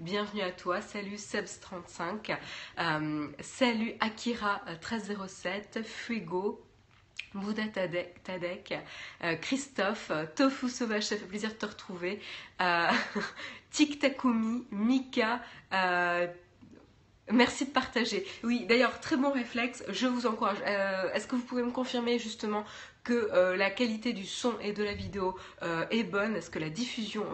bienvenue à toi. Salut Sebs35, euh, salut Akira1307, Fuego, Bouddha Tadek, euh, Christophe, Tofu Sauvage, ça fait plaisir de te retrouver, euh, Tic Takumi, Mika, Merci de partager. Oui, d'ailleurs, très bon réflexe. Je vous encourage. Est-ce que vous pouvez me confirmer justement que euh, la qualité du son et de la vidéo euh, est bonne, est-ce que la diffusion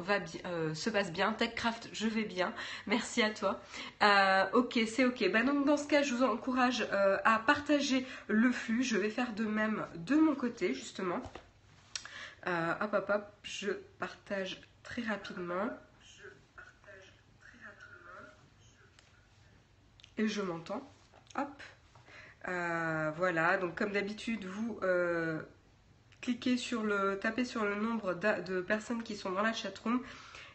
euh, se passe bien? TechCraft, je vais bien. Merci à toi. ok, c'est ok. Bah donc dans ce cas, je vous encourage à partager le flux. Je vais faire de même de mon côté, justement. hop, hop, hop. Je partage très rapidement. Et je m'entends. Hop. voilà, donc comme d'habitude, vous cliquez sur le, tapez sur le nombre de personnes qui sont dans la chatroom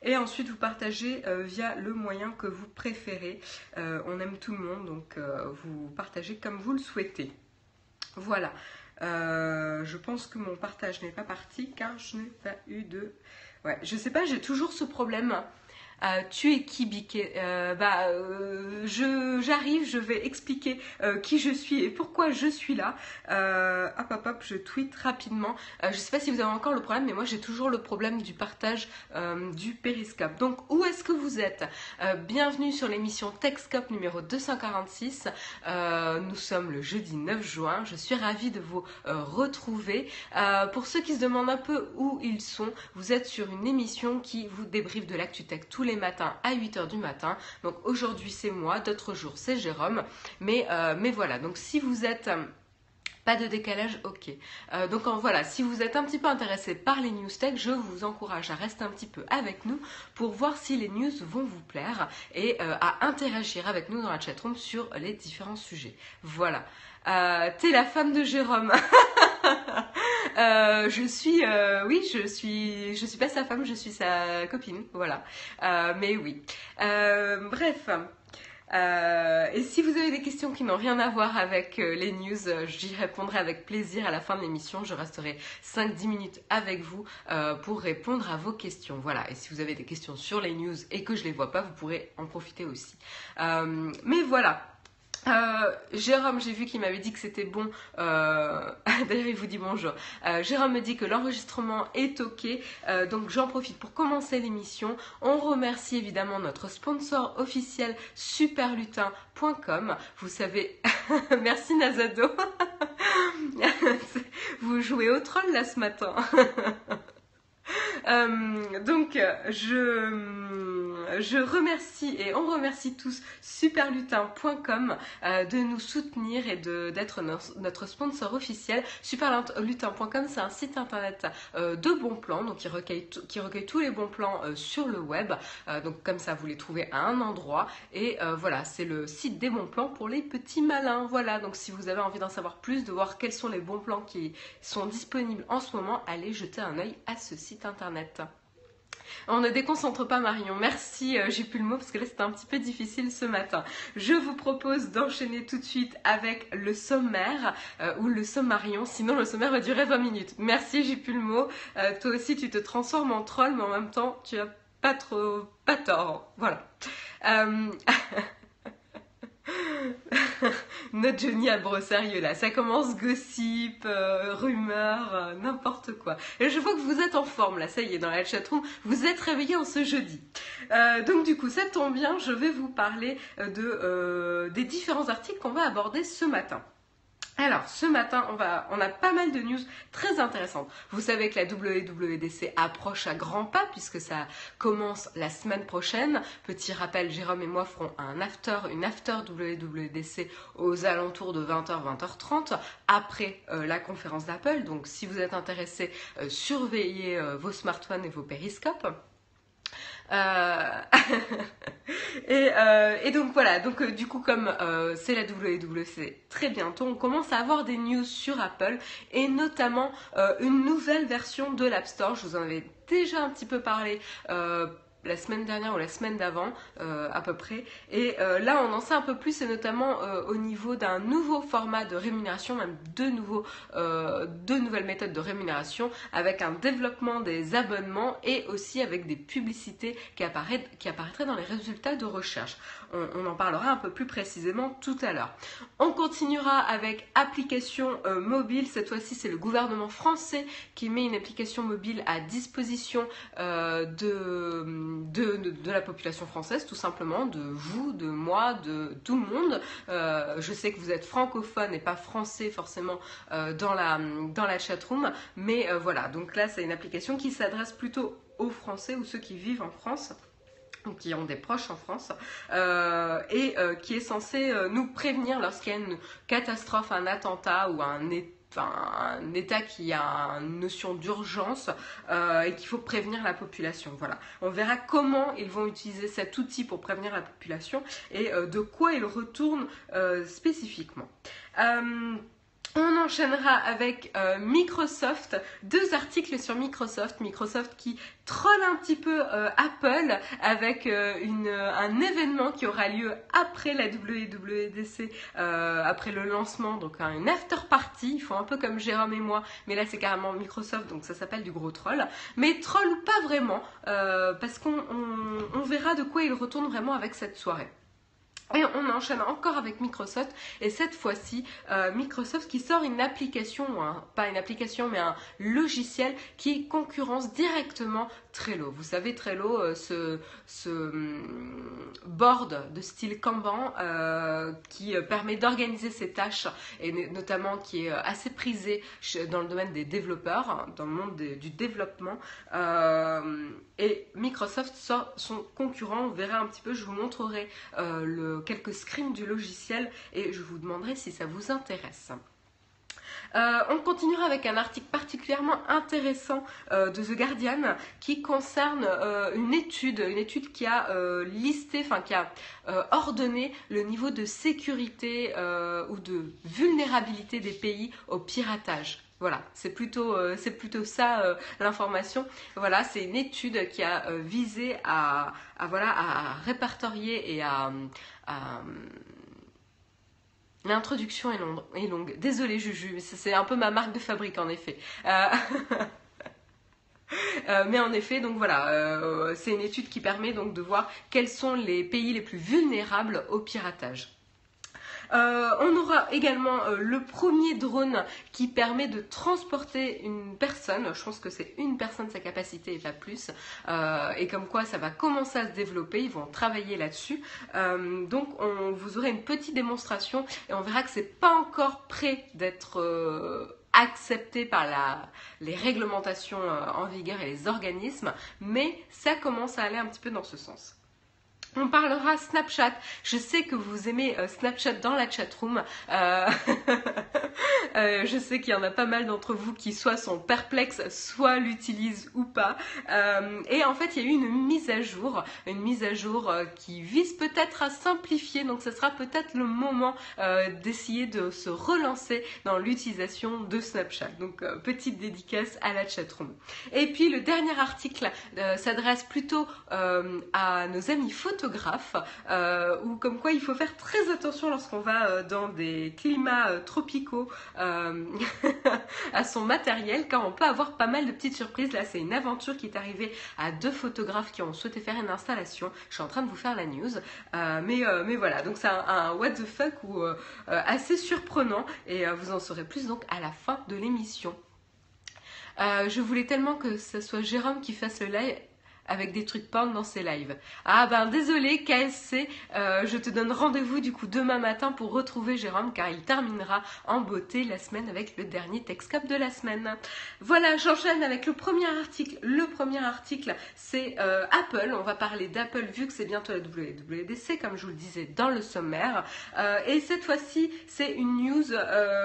et ensuite vous partagez euh, via le moyen que vous préférez. Euh, on aime tout le monde, donc euh, vous partagez comme vous le souhaitez. Voilà. je pense que mon partage n'est pas parti car je n'ai pas eu de... Ouais, je sais pas, j'ai toujours ce problème euh, tu es qui Biquet euh, Bah, euh, j'arrive, je vais expliquer qui je suis et pourquoi je suis là. hop hop hop, je tweet rapidement. je sais pas si vous avez encore le problème, mais moi j'ai toujours le problème du partage du périscope. Donc où est-ce que vous êtes? Bienvenue sur l'émission Techscope numéro 246. nous sommes le jeudi 9 juin. Je suis ravie de vous retrouver. pour ceux qui se demandent un peu où ils sont, vous êtes sur une émission qui vous débriefe de l'actu tech tous les matin à 8h du matin. Donc aujourd'hui c'est moi, d'autres jours c'est Jérôme. Mais, euh, mais voilà, donc si vous êtes... Euh, pas de décalage, ok. Euh, donc voilà, si vous êtes un petit peu intéressé par les news tech, je vous encourage à rester un petit peu avec nous pour voir si les news vont vous plaire et à interagir avec nous dans la chatroom sur les différents sujets. Voilà. T'es la femme de Jérôme. Euh, je suis, euh, oui, je suis, je suis pas sa femme, je suis sa copine, voilà. Euh, mais oui. bref. et si vous avez des questions qui n'ont rien à voir avec les news, j'y répondrai avec plaisir à la fin de l'émission. Je resterai 5-10 minutes avec vous pour répondre à vos questions. Voilà. Et si vous avez des questions sur les news et que je les vois pas, vous pourrez en profiter aussi. mais voilà. Euh, Jérôme, j'ai vu qu'il m'avait dit que c'était bon. Euh, d'ailleurs, il vous dit bonjour. Euh, Jérôme me dit que l'enregistrement est ok. donc, j'en profite pour commencer l'émission. On remercie évidemment notre sponsor officiel superlutin.com. Vous savez, merci Nazado. vous jouez au troll là ce matin. donc, je je remercie et on remercie tous superlutin.com euh, de nous soutenir et d'être notre sponsor officiel. Superlutin.com, c'est un site internet euh, de bons plans, donc qui recueille, qui recueille tous les bons plans euh, sur le web. donc comme ça, vous les trouvez à un endroit. Et voilà, c'est le site des bons plans pour les petits malins. Voilà, donc si vous avez envie d'en savoir plus, de voir quels sont les bons plans qui sont disponibles en ce moment, allez jeter un œil à ce site internet. On ne déconcentre pas Marion. Merci, euh, j'ai le mot parce que là c'était un petit peu difficile ce matin. Je vous propose d'enchaîner tout de suite avec le sommaire euh, ou le sommarion. Sinon le sommaire va durer 20 minutes. Merci, j'ai le mot. Euh, toi aussi tu te transformes en troll mais en même temps tu as pas trop pas tort. Voilà. Notre Johnny a sérieux là, ça commence gossip, euh, rumeur, euh, n'importe quoi. Et je vois que vous êtes en forme là, ça y est, dans la chatroom, vous êtes réveillés en ce jeudi. Euh, donc du coup, ça tombe bien, je vais vous parler de, des différents articles qu'on va aborder ce matin. Alors, ce matin, on, a pas mal de news très intéressantes. Vous savez que la WWDC approche à grands pas puisque ça commence la semaine prochaine. Petit rappel, Jérôme et moi ferons un after, une after WWDC aux alentours de 20h, 20h30 après euh, la conférence d'Apple. Donc, si vous êtes intéressé, euh, surveillez euh, vos smartphones et vos périscopes. Euh, euh, et, donc voilà, donc euh, du coup comme c'est la WWC très bientôt, on commence à avoir des news sur Apple et notamment une nouvelle version de l'App Store. Je vous en avais déjà un petit peu parlé la semaine dernière ou la semaine d'avant euh, à peu près. Et euh, là, on en sait un peu plus, et notamment euh, au niveau d'un nouveau format de rémunération, même deux, nouveaux, deux nouvelles méthodes de rémunération, avec un développement des abonnements et aussi avec des publicités qui, qui apparaîtraient dans les résultats de recherche. On, en parlera un peu plus précisément tout à l'heure. On continuera avec application mobile. Cette fois-ci, c'est le gouvernement français qui met une application mobile à disposition de de, la population française, tout simplement, de vous, de moi, de tout le monde. Euh, je sais que vous êtes francophone et pas français forcément euh, dans, la, dans la chatroom, mais euh, voilà, donc là c'est une application qui s'adresse plutôt aux Français ou ceux qui vivent en France qui ont des proches en France, et qui est censée nous prévenir lorsqu'il y a une catastrophe, un attentat ou un état un État qui a une notion d'urgence euh, et qu'il faut prévenir la population. Voilà. On verra comment ils vont utiliser cet outil pour prévenir la population et euh, de quoi ils retournent euh, spécifiquement. On enchaînera avec euh, Microsoft, deux articles sur Microsoft, Microsoft qui troll un petit peu euh, Apple avec euh, un événement qui aura lieu après la WWDC, après le lancement, donc une after party, ils font un peu comme Jérôme et moi, mais là c'est carrément Microsoft, donc ça s'appelle du gros troll, mais troll pas vraiment, parce qu'on verra de quoi ils retournent vraiment avec cette soirée. Et on enchaîne encore avec Microsoft. Et cette fois-ci euh, Microsoft qui sort une application, pas une application mais un logiciel qui concurrence directement Trello. Vous savez Trello, euh, ce, ce, hum, board de style Kanban euh, qui permet d'organiser ses tâches et notamment qui est assez prisé dans le domaine des développeurs, hein, dans le monde du développement. et Microsoft son concurrent, on verra un petit peu, je vous montrerai quelques screens du logiciel et je vous demanderai si ça vous intéresse. Euh, on continuera avec un article particulièrement intéressant euh, de The Guardian qui concerne euh, une étude, une étude qui a listé, enfin qui a ordonné le niveau de sécurité ou de vulnérabilité des pays au piratage. Voilà, c'est plutôt, plutôt ça l'information. Voilà, c'est une étude qui a visé à, voilà, à répertorier et à, L'introduction est, longue. Désolée Juju, c'est un peu ma marque de fabrique en effet. Euh, euh, mais en effet, donc voilà, euh, c'est une étude qui permet donc de voir quels sont les pays les plus vulnérables au piratage. Euh, on aura également euh, le premier drone qui permet de transporter une personne. Je pense que c'est une personne sa capacité et pas plus. Euh, et comme quoi ça va commencer à se développer. Ils vont travailler là-dessus. donc on, vous aurez une petite démonstration et on verra que c'est pas encore prêt d'être accepté par les réglementations en vigueur et les organismes, mais ça commence à aller un petit peu dans ce sens. On parlera Snapchat. Je sais que vous aimez euh, Snapchat dans la chatroom. Euh, euh, je sais qu'il y en a pas mal d'entre vous qui soit sont perplexes, soit l'utilisent ou pas. et en fait, il y a eu une mise à jour, une mise à jour qui vise peut-être à simplifier. Donc, ce sera peut-être le moment d'essayer de se relancer dans l'utilisation de Snapchat. Donc, petite dédicace à la chatroom. Et puis, le dernier article s'adresse plutôt à nos amis photos euh, ou comme quoi il faut faire très attention lorsqu'on va euh, dans des climats euh, tropicaux à son matériel, car on peut avoir pas mal de petites surprises. Là, c'est une aventure qui est arrivée à deux photographes qui ont souhaité faire une installation. Je suis en train de vous faire la news, mais, mais voilà, donc c'est un, what the fuck ou assez surprenant, et vous en saurez plus donc à la fin de l'émission. je voulais tellement que ce soit Jérôme qui fasse le live avec des trucs porn dans ses lives. Ah ben désolé KSC, euh, je te donne rendez-vous du coup demain matin pour retrouver Jérôme car il terminera en beauté la semaine avec le dernier Texcop de la semaine. Voilà, j'enchaîne avec le premier article. Le premier article, c'est euh, Apple. On va parler d'Apple vu que c'est bientôt la WWDC comme je vous le disais dans le sommaire. Euh, et cette fois-ci, c'est une news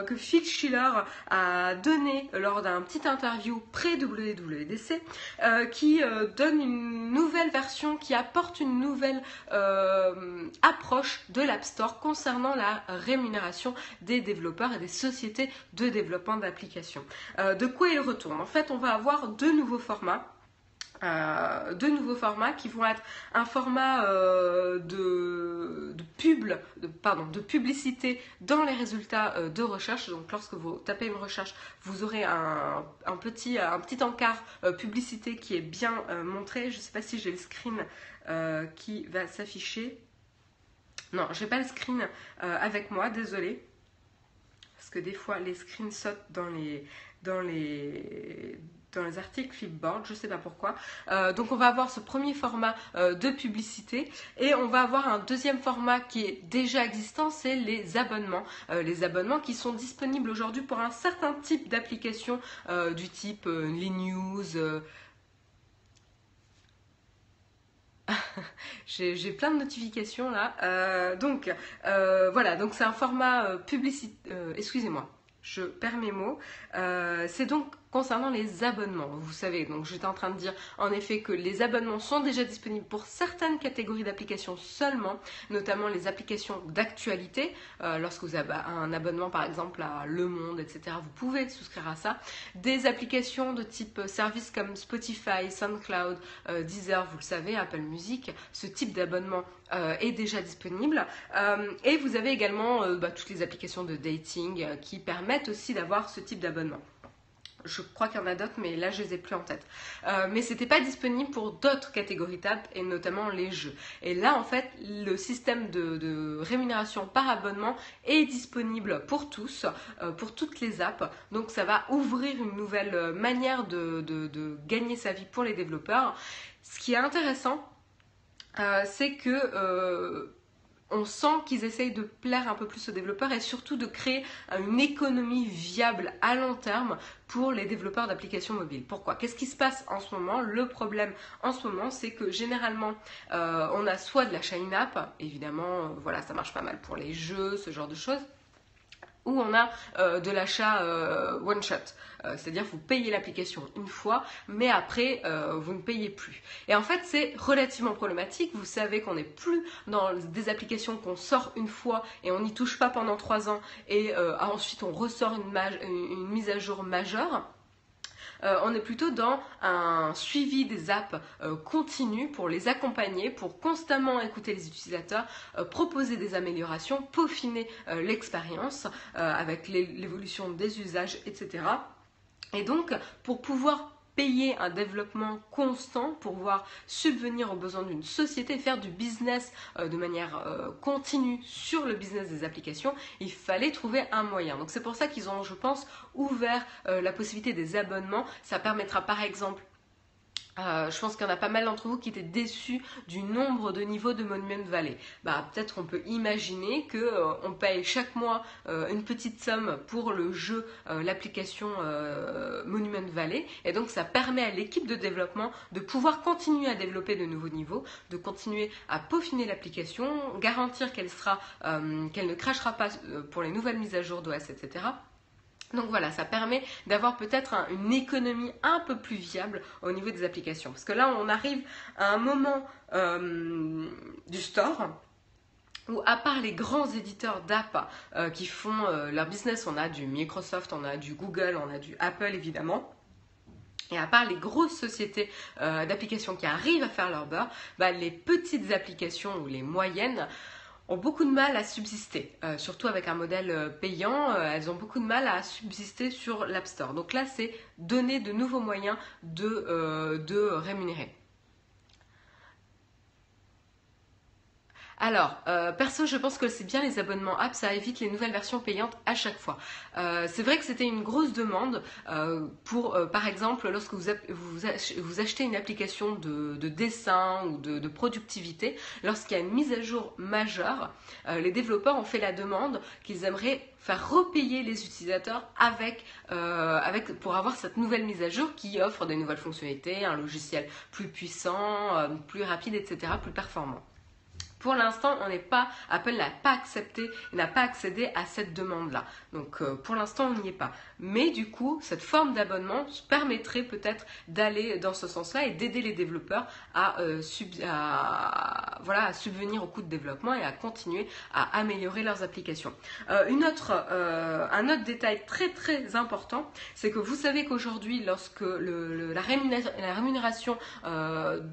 que Phil Schiller a donnée lors d'un petit interview pré-WWDC qui donne une nouvelle version qui apporte une nouvelle euh, approche de l'App Store concernant la rémunération des développeurs et des sociétés de développement d'applications. Euh, de quoi il retourne? En fait, on va avoir deux nouveaux formats. Euh, deux nouveaux formats qui vont être un format euh, de, pub, de, pardon, de publicité dans les résultats euh, de recherche. Donc lorsque vous tapez une recherche, vous aurez un, petit, un petit encart publicité qui est bien montré. Je ne sais pas si j'ai le screen qui va s'afficher. Non, j'ai pas le screen avec moi, désolé. Parce que des fois les screens sautent dans les, dans les les articles Flipboard, je sais pas pourquoi. Euh, donc on va avoir ce premier format euh, de publicité et on va avoir un deuxième format qui est déjà existant, c'est les abonnements. Euh, les abonnements qui sont disponibles aujourd'hui pour un certain type d'applications du type les news. J'ai plein de notifications là. donc voilà, donc c'est un format publicité. Excusez-moi, je perds mes mots. c'est donc concernant les abonnements. Vous savez, donc j'étais en train de dire en effet que les abonnements sont déjà disponibles pour certaines catégories d'applications seulement, notamment les applications d'actualité. Euh, lorsque vous avez un abonnement par exemple à Le Monde, etc., vous pouvez souscrire à ça. Des applications de type service comme Spotify, SoundCloud, euh, Deezer, vous le savez, Apple Music, ce type d'abonnement euh, est déjà disponible. et vous avez également bah, toutes les applications de dating qui permettent aussi d'avoir ce type d'abonnement. Je crois qu'il y en a d'autres, mais là je les ai plus en tête. Euh, mais c'était pas disponible pour d'autres catégories d'app et notamment les jeux. Et là en fait, le système de, rémunération par abonnement est disponible pour tous, euh, pour toutes les apps. Donc ça va ouvrir une nouvelle manière de, gagner sa vie pour les développeurs. Ce qui est intéressant, euh, c'est que on sent qu'ils essayent de plaire un peu plus aux développeurs et surtout de créer une économie viable à long terme pour les développeurs d'applications mobiles. Pourquoi? Qu'est-ce qui se passe en ce moment? Le problème en ce moment, c'est que généralement, euh, on a soit de la in-app, évidemment, voilà, ça marche pas mal pour les jeux, ce genre de choses, ou on a euh, de l'achat euh, one shot. Euh, c'est-à-dire vous payez l'application une fois, mais après vous ne payez plus. Et en fait c'est relativement problématique. Vous savez qu'on n'est plus dans des applications qu'on sort une fois et on n'y touche pas pendant trois ans et ensuite on ressort une mise à jour majeure. Euh, on est plutôt dans un suivi des apps euh, continu pour les accompagner, pour constamment écouter les utilisateurs, euh, proposer des améliorations, peaufiner l'expérience avec l'évolution des usages, etc. Et donc, pour pouvoir payer un développement constant pour pouvoir subvenir aux besoins d'une société, faire du business euh, de manière euh, continue sur le business des applications, il fallait trouver un moyen. Donc c'est pour ça qu'ils ont, je pense, ouvert euh, la possibilité des abonnements. Ça permettra par exemple euh, je pense qu'il y en a pas mal d'entre vous qui étaient déçus du nombre de niveaux de Monument Valley. Bah, peut-être on peut imaginer que euh, paye chaque mois euh, une petite somme pour le jeu, l'application Monument Valley, et donc ça permet à l'équipe de développement de pouvoir continuer à développer de nouveaux niveaux, de continuer à peaufiner l'application, garantir qu'elle qu'elle ne crachera pas pour les nouvelles mises à jour d'OS, etc. Donc voilà, ça permet d'avoir peut-être une économie un peu plus viable au niveau des applications. Parce que là, on arrive à un moment euh, du store où à part les grands éditeurs d'app euh, qui font euh, leur business, on a du Microsoft, on a du Google, on a du Apple évidemment. Et à part les grosses sociétés d'applications qui arrivent à faire leur beurre, bah, les petites applications ou les moyennes ont beaucoup de mal à subsister, euh, surtout avec un modèle euh, payant, euh, elles ont beaucoup de mal à subsister sur l'App Store. Donc là, c'est donner de nouveaux moyens de, de rémunérer. Alors, euh, perso, je pense que c'est bien les abonnements app, ça évite les nouvelles versions payantes à chaque fois. Euh, c'est vrai que c'était une grosse demande euh, pour, par exemple, lorsque vous, vous, achetez une application de, dessin ou de, productivité, lorsqu'il y a une mise à jour majeure, les développeurs ont fait la demande qu'ils aimeraient faire repayer les utilisateurs avec, avec, pour avoir cette nouvelle mise à jour qui offre des nouvelles fonctionnalités, un logiciel plus puissant, plus rapide, etc., plus performant. Pour l'instant, on n'est pas, Apple n'a pas accepté, n'a pas accédé à cette demande-là. Donc euh, pour l'instant, on n'y est pas. Mais du coup, cette forme d'abonnement permettrait peut-être d'aller dans ce sens-là et d'aider les développeurs à, euh, subvenir au coût de développement et à continuer à améliorer leurs applications. Euh, autre, un autre détail très très important, c'est que vous savez qu'aujourd'hui, lorsque la rémunération,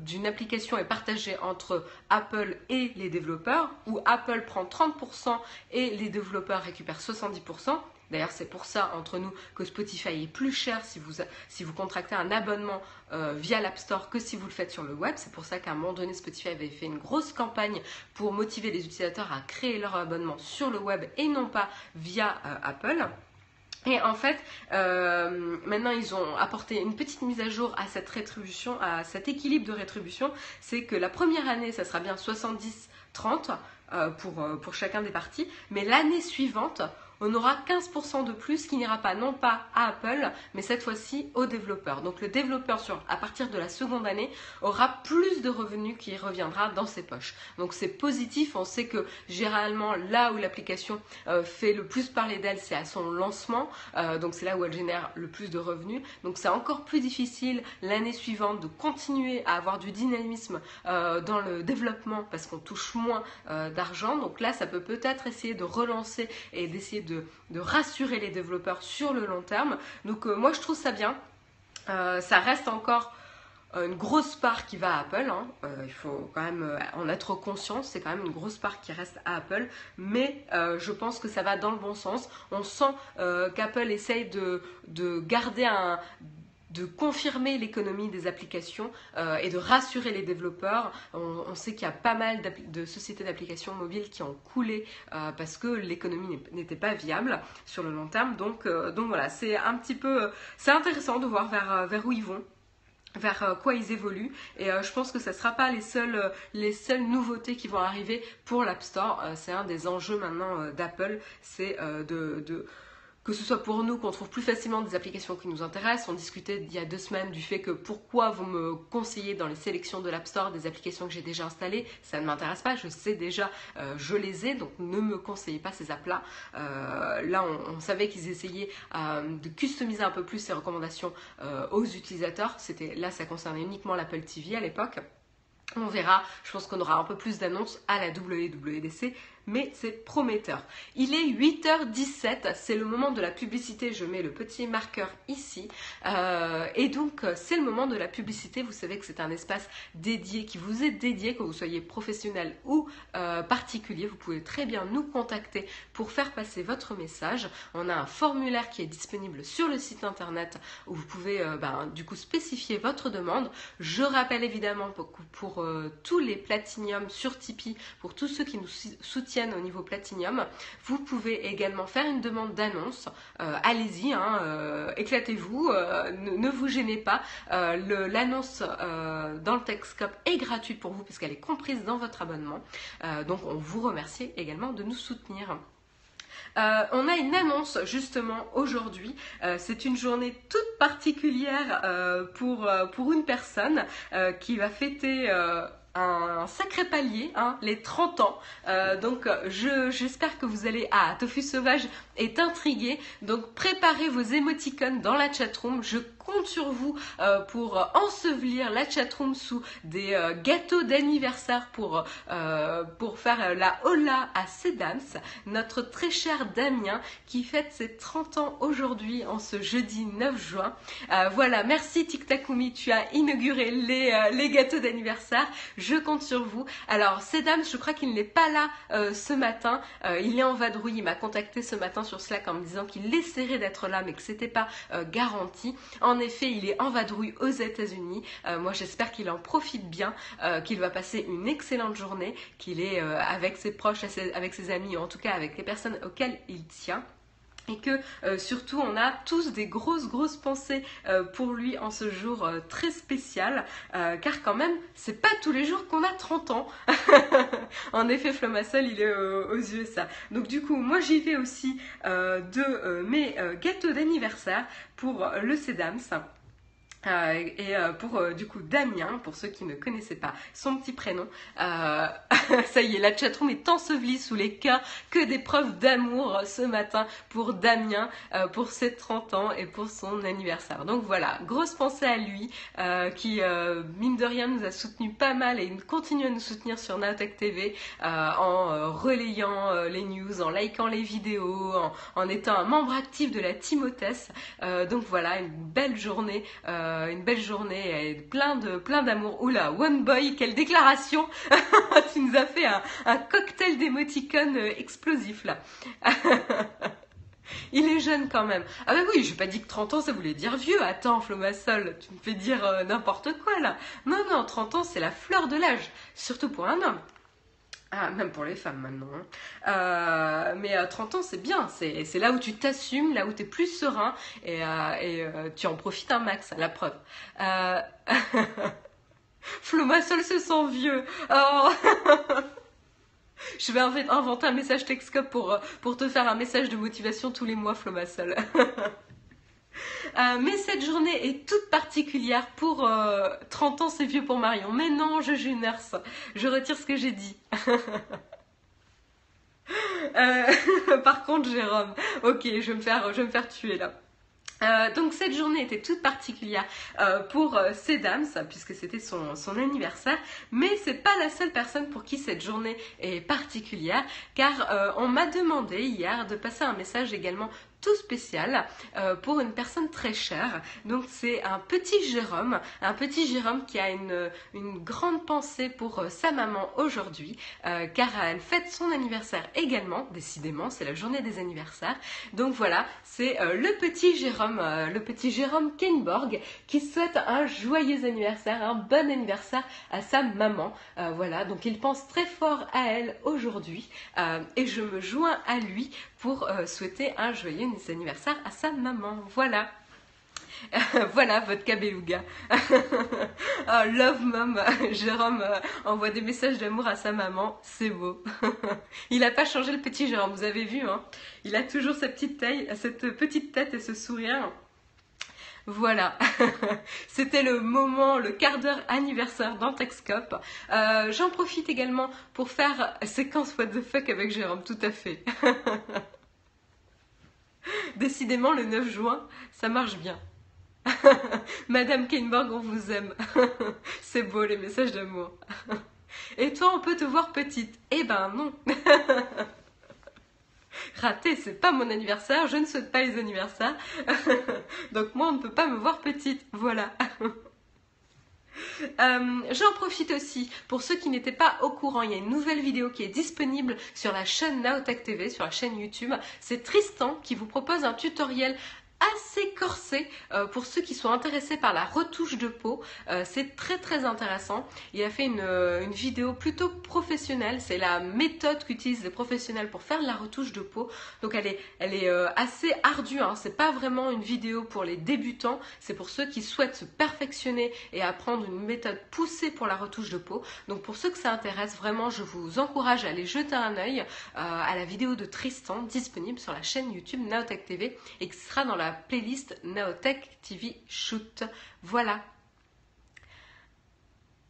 d'une application est partagée entre Apple et les développeurs, où Apple prend 30% et les développeurs récupèrent 70%. D'ailleurs, c'est pour ça, entre nous, que Spotify est plus cher si vous, contractez un abonnement euh, via l'App Store que si vous le faites sur le web. C'est pour ça qu'à un moment donné, Spotify avait fait une grosse campagne pour motiver les utilisateurs à créer leur abonnement sur le web et non pas via euh, Apple. Et en fait, euh, maintenant ils ont apporté une petite mise à jour à cette rétribution, à cet équilibre de rétribution. C'est que la première année, ça sera bien 70-30 euh, pour, euh, pour chacun des parties, mais l'année suivante, on aura 15% de plus qui n'ira pas non pas à Apple, mais cette fois-ci aux développeurs. Donc le développeur à partir de la seconde année aura plus de revenus qui reviendra dans ses poches. Donc c'est positif, on sait que généralement là où l'application euh, fait le plus parler d'elle, c'est à son lancement, euh, donc c'est là où elle génère le plus de revenus. Donc c'est encore plus difficile l'année suivante de continuer à avoir du dynamisme euh, dans le développement parce qu'on touche moins d'argent. Donc là, ça peut peut-être essayer de relancer et d'essayer de de, rassurer les développeurs sur le long terme. Donc euh, moi je trouve ça bien. Euh, ça reste encore euh, une grosse part qui va à Apple. Hein. il faut quand même en être conscient, c'est quand même une grosse part qui reste à Apple, mais je pense que ça va dans le bon sens. On sent qu'Apple essaye de, de, garder un de confirmer l'économie des applications euh, et de rassurer les développeurs. On, sait qu'il y a pas mal de sociétés d'applications mobiles qui ont coulé euh, parce que l'économie n'était pas viable sur le long terme. Donc, euh, donc voilà, c'est un petit peu, c'est intéressant de voir vers, vers où ils vont vers quoi ils évoluent et je pense que ce ne sera pas les seules, les seules nouveautés qui vont arriver pour l'App Store. c'est un des enjeux maintenant d'Apple, c'est de que ce soit pour nous qu'on trouve plus facilement des applications qui nous intéressent. On discutait il y a deux semaines du fait que pourquoi vous me conseillez dans les sélections de l'App Store des applications que j'ai déjà installées. Ça ne m'intéresse pas, je sais déjà, euh, je les ai, donc ne me conseillez pas ces apps-là. Euh, là, on, savait qu'ils essayaient euh, de customiser un peu plus ces recommandations aux utilisateurs. C'était Là, ça concernait uniquement l'Apple TV à l'époque. On verra, je pense qu'on aura un peu plus d'annonces à la WWDC mais c'est prometteur. Il est 8h17, c'est le moment de la publicité, je mets le petit marqueur ici. Euh, et donc c'est le moment de la publicité, vous savez que c'est un espace dédié, qui vous est dédié, que vous soyez professionnel ou euh, particulier, vous pouvez très bien nous contacter pour faire passer votre message. On a un formulaire qui est disponible sur le site internet où vous pouvez euh, ben, du coup spécifier votre demande. Je rappelle évidemment pour, pour tous les platiniums sur Tipeee, pour tous ceux qui nous soutiennent au niveau Platinium. Vous pouvez également faire une demande d'annonce. Euh, allez-y, hein, euh, éclatez-vous, euh, ne, vous gênez pas. L'annonce dans le Techscope est gratuite pour vous puisqu'elle est comprise dans votre abonnement. donc on vous remercie également de nous soutenir. on a une annonce justement aujourd'hui. c'est une journée toute particulière pour, pour une personne qui va fêter un sacré palier, hein, les 30 ans. Euh, donc j'espère que vous allez... Ah, Tofu Sauvage est intrigué. Donc préparez vos émoticônes dans la chatroom. Je compte sur vous euh, pour ensevelir la chatroom sous des euh, gâteaux d'anniversaire pour, euh, pour faire la hola à Sedams, notre très cher Damien qui fête ses 30 ans aujourd'hui en ce jeudi 9 juin. voilà, merci Tic tu as inauguré les, les gâteaux d'anniversaire. Je compte sur vous. Alors Sedams, je crois qu'il n'est pas là ce matin. il est en vadrouille. Il m'a contacté ce matin sur Slack en me disant qu'il essaierait d'être là mais que c'était pas garanti. Effet, il est en vadrouille aux États-Unis. Euh, moi, j'espère qu'il en profite bien, euh, qu'il va passer une excellente journée, qu'il est euh, avec ses proches, avec ses amis, ou en tout cas avec les personnes auxquelles il tient et que surtout on a tous des grosses grosses pensées pour lui en ce jour très spécial. Car quand même c'est pas tous les jours qu'on a 30 ans. En effet Flomassol il est aux USA donc du coup moi j'y vais aussi de mes gâteaux d'anniversaire pour le Sedams. Euh, et euh, pour euh, du coup Damien, pour ceux qui ne connaissaient pas son petit prénom, ça y est, la chatroom est ensevelie sous les cas que des preuves d'amour ce matin pour Damien, pour ses 30 ans et pour son anniversaire. Donc voilà, grosse pensée à lui, qui mine de rien nous a soutenu pas mal et continue à nous soutenir sur Naotech TV en relayant les news, en likant les vidéos, en, étant un membre actif de la Hôtesse. donc voilà, une belle journée. Euh, une belle journée et plein de plein d'amour. Oula, One Boy, quelle déclaration Tu nous as fait un, cocktail d'émoticônes euh, explosif là. Il est jeune quand même. Ah bah oui, j'ai pas dit que 30 ans ça voulait dire vieux. Attends, Flomassol, tu me fais dire euh, n'importe quoi là. Non, non, 30 ans c'est la fleur de l'âge. Surtout pour un homme. Ah, même pour les femmes maintenant. Hein. Euh, mais à 30 ans, c'est bien. C'est là où tu t'assumes, là où tu es plus serein et, euh, euh, tu en profites un max, la preuve. Euh... Flomasol se sent vieux. Oh. Je vais inventer un message Texcope pour, pour te faire un message de motivation tous les mois, Flomasol. Euh, mais cette journée est toute particulière pour 30 euh, ans, c'est vieux pour Marion. Mais non, je nurse. Je retire ce que j'ai dit. Euh, par contre, Jérôme, ok, je vais me faire, je me faire tuer là. donc cette journée était toute particulière pour Sedams puisque c'était son, son, anniversaire, mais c'est pas la seule personne pour qui cette journée est particulière car on m'a demandé hier de passer un message également tout spécial euh, pour une personne très chère. Donc c'est un petit Jérôme, un petit Jérôme qui a une, une grande pensée pour euh, sa maman aujourd'hui, euh, car elle fête son anniversaire également, décidément, c'est la journée des anniversaires. Donc voilà, c'est le petit Jérôme, le petit Jérôme Kenborg qui souhaite un joyeux anniversaire, un bon anniversaire à sa maman. voilà, donc il pense très fort à elle aujourd'hui et je me joins à lui pour souhaiter un joyeux anniversaire à sa maman. Voilà. voilà votre cabeluga. oh, love mom. Jérôme euh, envoie des messages d'amour à sa maman. C'est beau. Il n'a pas changé le petit Jérôme, vous avez vu. Hein Il a toujours cette petite, cette petite tête et ce sourire. Voilà, c'était le moment, le quart d'heure anniversaire dans Euh, J'en profite également pour faire séquence what the fuck avec Jérôme, tout à fait. Décidément, le 9 juin, ça marche bien. Madame Kainborg, on vous aime. C'est beau les messages d'amour. Et toi, on peut te voir petite. Eh ben non. Raté, c'est pas mon anniversaire, je ne souhaite pas les anniversaires. Donc moi, on ne peut pas me voir petite. Voilà. Euh, j'en profite aussi pour ceux qui n'étaient pas au courant, il y a une nouvelle vidéo qui est disponible sur la chaîne Naotech TV, sur la chaîne YouTube. C'est Tristan qui vous propose un tutoriel assez corsé euh, pour ceux qui sont intéressés par la retouche de peau. Euh, c'est très très intéressant. Il a fait une, euh, vidéo plutôt professionnelle. C'est la méthode qu'utilisent les professionnels pour faire de la retouche de peau. Donc elle est, elle est assez ardue. Hein. C'est pas vraiment une vidéo pour les débutants. C'est pour ceux qui souhaitent se perfectionner et apprendre une méthode poussée pour la retouche de peau. Donc pour ceux que ça intéresse, vraiment, je vous encourage à aller jeter un œil à la vidéo de Tristan disponible sur la chaîne YouTube Naotech TV et qui sera dans la playlist Naotech TV Shoot. Voilà.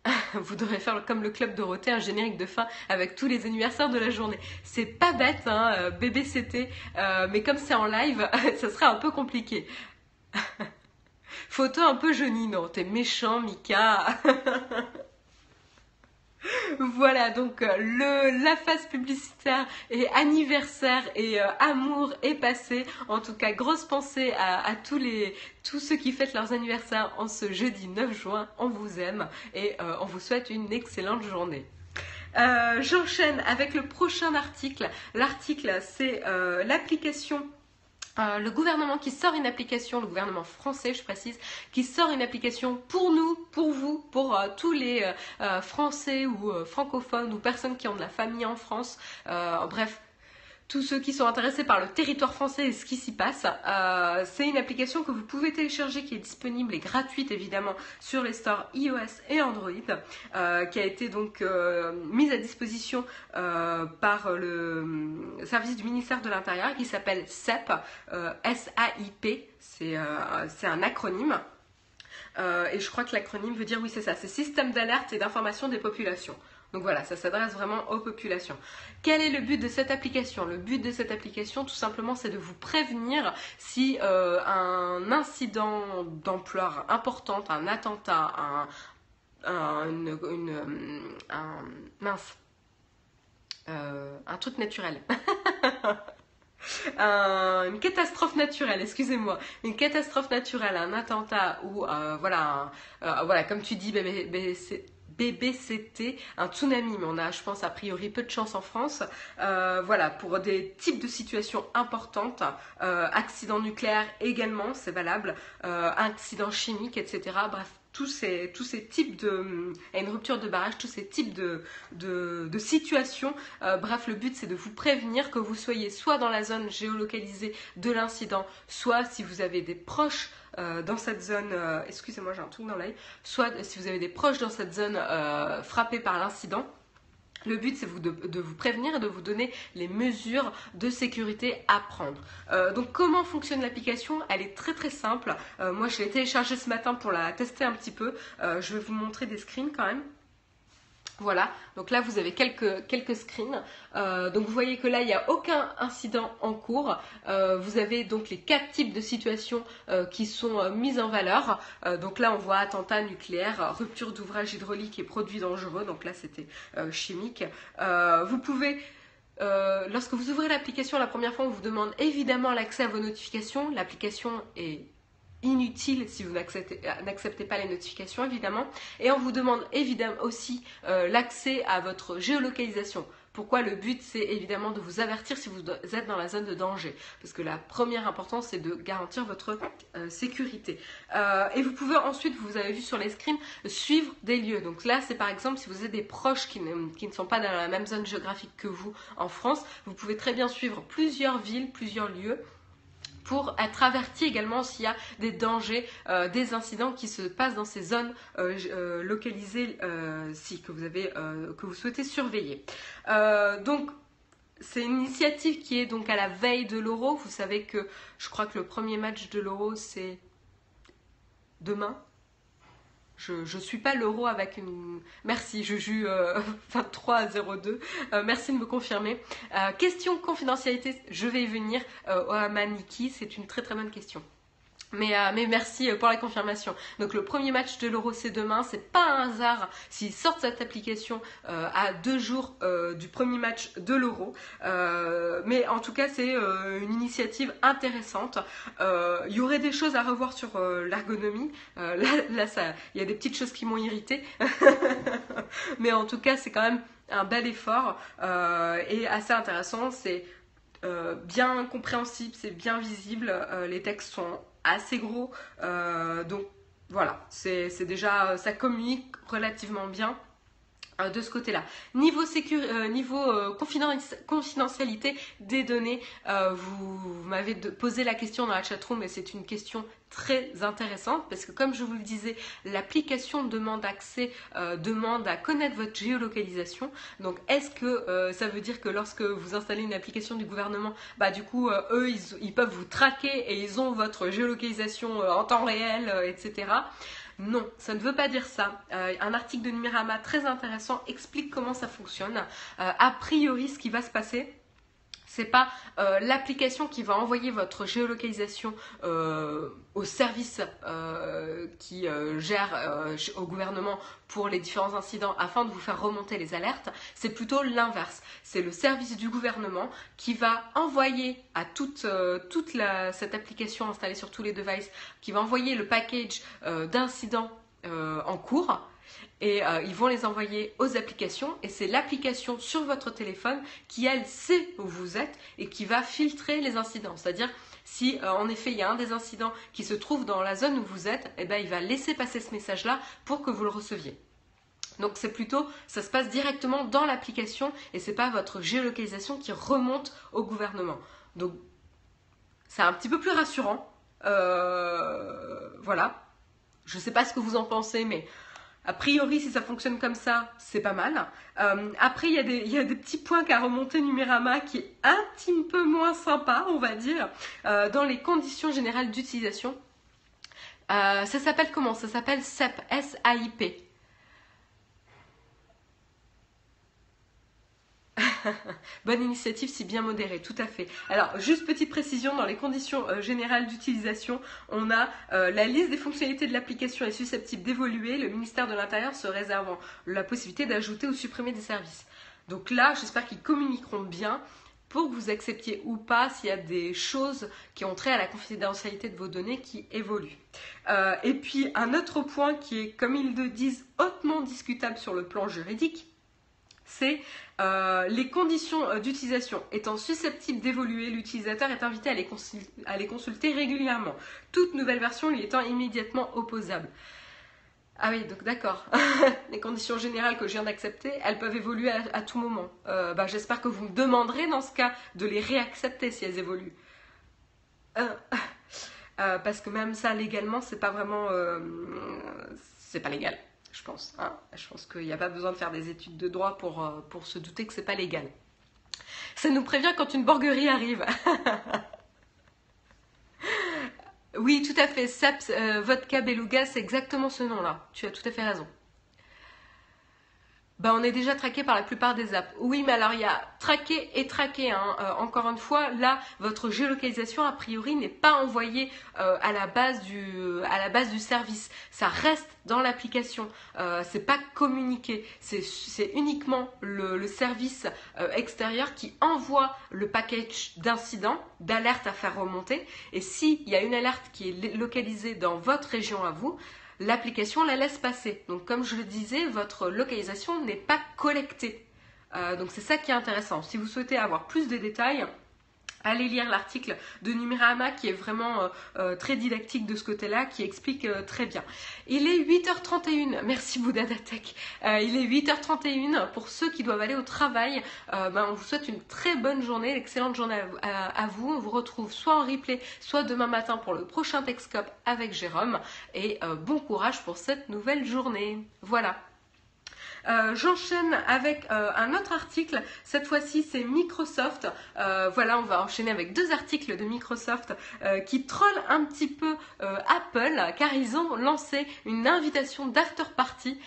Vous devrez faire comme le club Dorothée, un générique de fin avec tous les anniversaires de la journée. C'est pas bête, hein, euh, c'était, euh, mais comme c'est en live, ça serait un peu compliqué. Photo un peu jaunie, non, t'es méchant, Mika. Voilà, donc euh, le, la phase publicitaire et anniversaire et euh, amour est passé. En tout cas, grosse pensée à, tous, les, tous ceux qui fêtent leurs anniversaires en ce jeudi 9 juin. On vous aime et euh, on vous souhaite une excellente journée. J'enchaîne avec le prochain article. L'article, c'est l'application euh, le gouvernement qui sort une application, le gouvernement français, je précise, qui sort une application pour nous, pour vous, pour euh, tous les euh, Français ou francophones ou personnes qui ont de la famille en France, bref, tous ceux qui sont intéressés par le territoire français et ce qui s'y passe. Euh, c'est une application que vous pouvez télécharger qui est disponible et gratuite évidemment sur les stores iOS et Android, euh, qui a été donc euh, mise à disposition par le service du ministère de l'Intérieur qui s'appelle SAIP, S-A-I-P, c'est un acronyme. et je crois que l'acronyme veut dire, oui c'est ça, c'est système d'alerte et d'information des populations. Donc voilà, ça s'adresse vraiment aux populations. Quel est le but de cette application? Le but de cette application, tout simplement, c'est de vous prévenir si un incident d'ampleur importante, un attentat, un, un mince, un truc naturel. une catastrophe naturelle, excusez-moi, une catastrophe naturelle, un attentat ou euh, voilà, euh, voilà, comme tu dis, BBCT, un tsunami, mais on a, je pense, a priori peu de chance en France. Euh, voilà, pour des types de situations importantes, accident nucléaire également, c'est valable, accident chimique, etc. Bref, tous ces, types de, une rupture de barrage, tous ces types de, situations. Euh, bref, le but c'est de vous prévenir que vous soyez soit dans la zone géolocalisée de l'incident, soit si vous avez des proches euh, dans cette zone, euh, excusez-moi j'ai un truc dans l'œil, soit si vous avez des proches dans cette zone frappée par l'incident. Le but, c'est de, vous prévenir et de vous donner les mesures de sécurité à prendre. Euh, donc, comment fonctionne l'application? Elle est très très simple. Euh, moi, je l'ai téléchargée ce matin pour la tester un petit peu. Euh, je vais vous montrer des screens quand même. Voilà, donc là vous avez quelques, screens. Euh, donc vous voyez que là il n'y a aucun incident en cours. Euh, vous avez donc les quatre types de situations euh, qui sont mises en valeur. donc là on voit attentat nucléaire, rupture d'ouvrage hydraulique et produits dangereux. Donc là c'était chimique. vous pouvez lorsque vous ouvrez l'application la première fois, on vous demande évidemment l'accès à vos notifications. L'application est inutile si vous n'acceptez pas les notifications évidemment. Et on vous demande évidemment aussi euh, l'accès à votre géolocalisation. Pourquoi le but c'est évidemment de vous avertir si vous êtes dans la zone de danger parce que la première importance c'est de garantir votre euh, sécurité euh, et vous pouvez ensuite vous avez vu sur les screens suivre des lieux donc là c'est par exemple si vous avez des proches qui ne, qui ne sont pas dans la même zone géographique que vous en France vous pouvez très bien suivre plusieurs villes plusieurs lieux pour être averti également s'il y a des dangers, euh, des incidents qui se passent dans ces zones euh, euh, localisées si, que, vous avez, que vous souhaitez surveiller. donc, c'est une initiative qui est donc à la veille de l'Euro. Vous savez que je crois que le premier match de l'Euro, c'est demain, je ne suis pas l'euro avec une... Merci, je joue 23 à 02. merci de me confirmer. Euh, question confidentialité, je vais y venir. Euh, Maniki, c'est une très très bonne question. Mais, euh, mais, merci euh, pour la confirmation. Donc le premier match de l'Euro c'est demain. C'est pas un hasard s'ils sortent cette application euh, à deux jours du premier match de l'Euro. mais en tout cas c'est une initiative intéressante. Il y aurait des choses à revoir sur l'ergonomie. là, il y a des petites choses qui m'ont irrité. mais en tout cas c'est quand même un bel effort et assez intéressant. C'est bien compréhensible, c'est bien visible. les textes sont assez gros. Euh, donc voilà, c'est déjà, ça communique relativement bien euh, de ce côté-là. Niveau, euh, niveau euh, confidentialité des données, vous, m'avez posé la question dans la chatroom et c'est une question très intéressante parce que comme je vous le disais, l'application demande accès, demande à connaître votre géolocalisation. Donc est-ce que ça veut dire que lorsque vous installez une application du gouvernement, bah du coup eux ils, peuvent vous traquer et ils ont votre géolocalisation en temps réel, etc. Non, ça ne veut pas dire ça. Euh, un article de Numerama très intéressant explique comment ça fonctionne. Euh, a priori, ce qui va se passer, c'est pas euh, l'application qui va envoyer votre géolocalisation euh, au service euh, qui gère au gouvernement pour les différents incidents afin de vous faire remonter les alertes. C'est plutôt l'inverse. C'est le service du gouvernement qui va envoyer à toute, toute cette application installée sur tous les devices, qui va envoyer le package d'incidents en cours et euh, ils vont les envoyer aux applications et c'est l'application sur votre téléphone qui elle sait où vous êtes et qui va filtrer les incidents. C'est-à-dire si euh, en effet il y a un des incidents qui se trouve dans la zone où vous êtes, eh ben, il va laisser passer ce message-là pour que vous le receviez. Donc c'est plutôt, ça se passe directement dans l'application et c'est pas votre géolocalisation qui remonte au gouvernement. Donc c'est un petit peu plus rassurant. Euh, voilà. Je sais pas ce que vous en pensez, mais a priori, si ça fonctionne comme ça, c'est pas mal. Euh, après, il y, a des petits points qu'a remonté Numérama qui est un petit peu moins sympa, on va dire, euh, dans les conditions générales d'utilisation. ça s'appelle comment? Ça s'appelle SAP, S-A-I-P. Bonne initiative si bien modérée, tout à fait. Alors, juste petite précision, dans les conditions euh, générales d'utilisation, on a euh, la liste des fonctionnalités de l'application est susceptible d'évoluer, le ministère de l'Intérieur se réservant la possibilité d'ajouter ou supprimer des services. Donc là, j'espère qu'ils communiqueront bien pour que vous acceptiez ou pas s'il y a des choses qui ont trait à la confidentialité de vos données qui évoluent. Euh, et puis un autre point qui est, comme ils le disent, hautement discutable sur le plan juridique, c'est euh, les conditions euh, d'utilisation étant susceptibles d'évoluer, l'utilisateur est invité à les, consulter régulièrement, toute nouvelle version lui étant immédiatement opposable. Ah oui, donc d'accord. les conditions générales que je viens d'accepter, elles peuvent évoluer à, tout moment. Euh, bah, j'espère que vous me demanderez dans ce cas de les réaccepter si elles évoluent. parce que même ça, légalement, c'est pas vraiment. c'est pas légal je pense. Hein. Je pense qu'il n'y a pas besoin de faire des études de droit pour, euh, pour se douter que c'est pas légal. Ça nous prévient quand une borguerie arrive. oui, tout à fait. Saps, euh, vodka beluga, c'est exactement ce nom-là. Tu as tout à fait raison. Bah, on est déjà traqué par la plupart des apps. Oui, mais alors il y a traqué et traqué. Hein. Euh, encore une fois, là, votre géolocalisation, a priori, n'est pas envoyée euh, à, la base du, service. Ça reste dans l'application. Euh, c'est pas communiqué. C'est uniquement le, service euh, extérieur qui envoie le package d'incidents, d'alerte à faire remonter. Et s'il y a une alerte qui est localisée dans votre région à vous, l'application la laisse passer. Donc comme je le disais, votre localisation n'est pas collectée. Euh, donc c'est ça qui est intéressant. Si vous souhaitez avoir plus de détails, Allez lire l'article de Numirama qui est vraiment euh, euh, très didactique de ce côté-là, qui explique très bien. Il est 8h31, merci Bouddha Tech. il est 8h31 pour ceux qui doivent aller au travail. Ben, on vous souhaite une très bonne journée, excellente journée à, vous. On vous retrouve soit en replay, soit demain matin pour le prochain Texcope avec Jérôme. Et bon courage pour cette nouvelle journée. Voilà. Euh, j'enchaîne avec euh, un autre article. Cette fois-ci, c'est Microsoft. Euh, voilà, on va enchaîner avec deux articles de Microsoft qui trollent un petit peu Apple car ils ont lancé une invitation d'after party.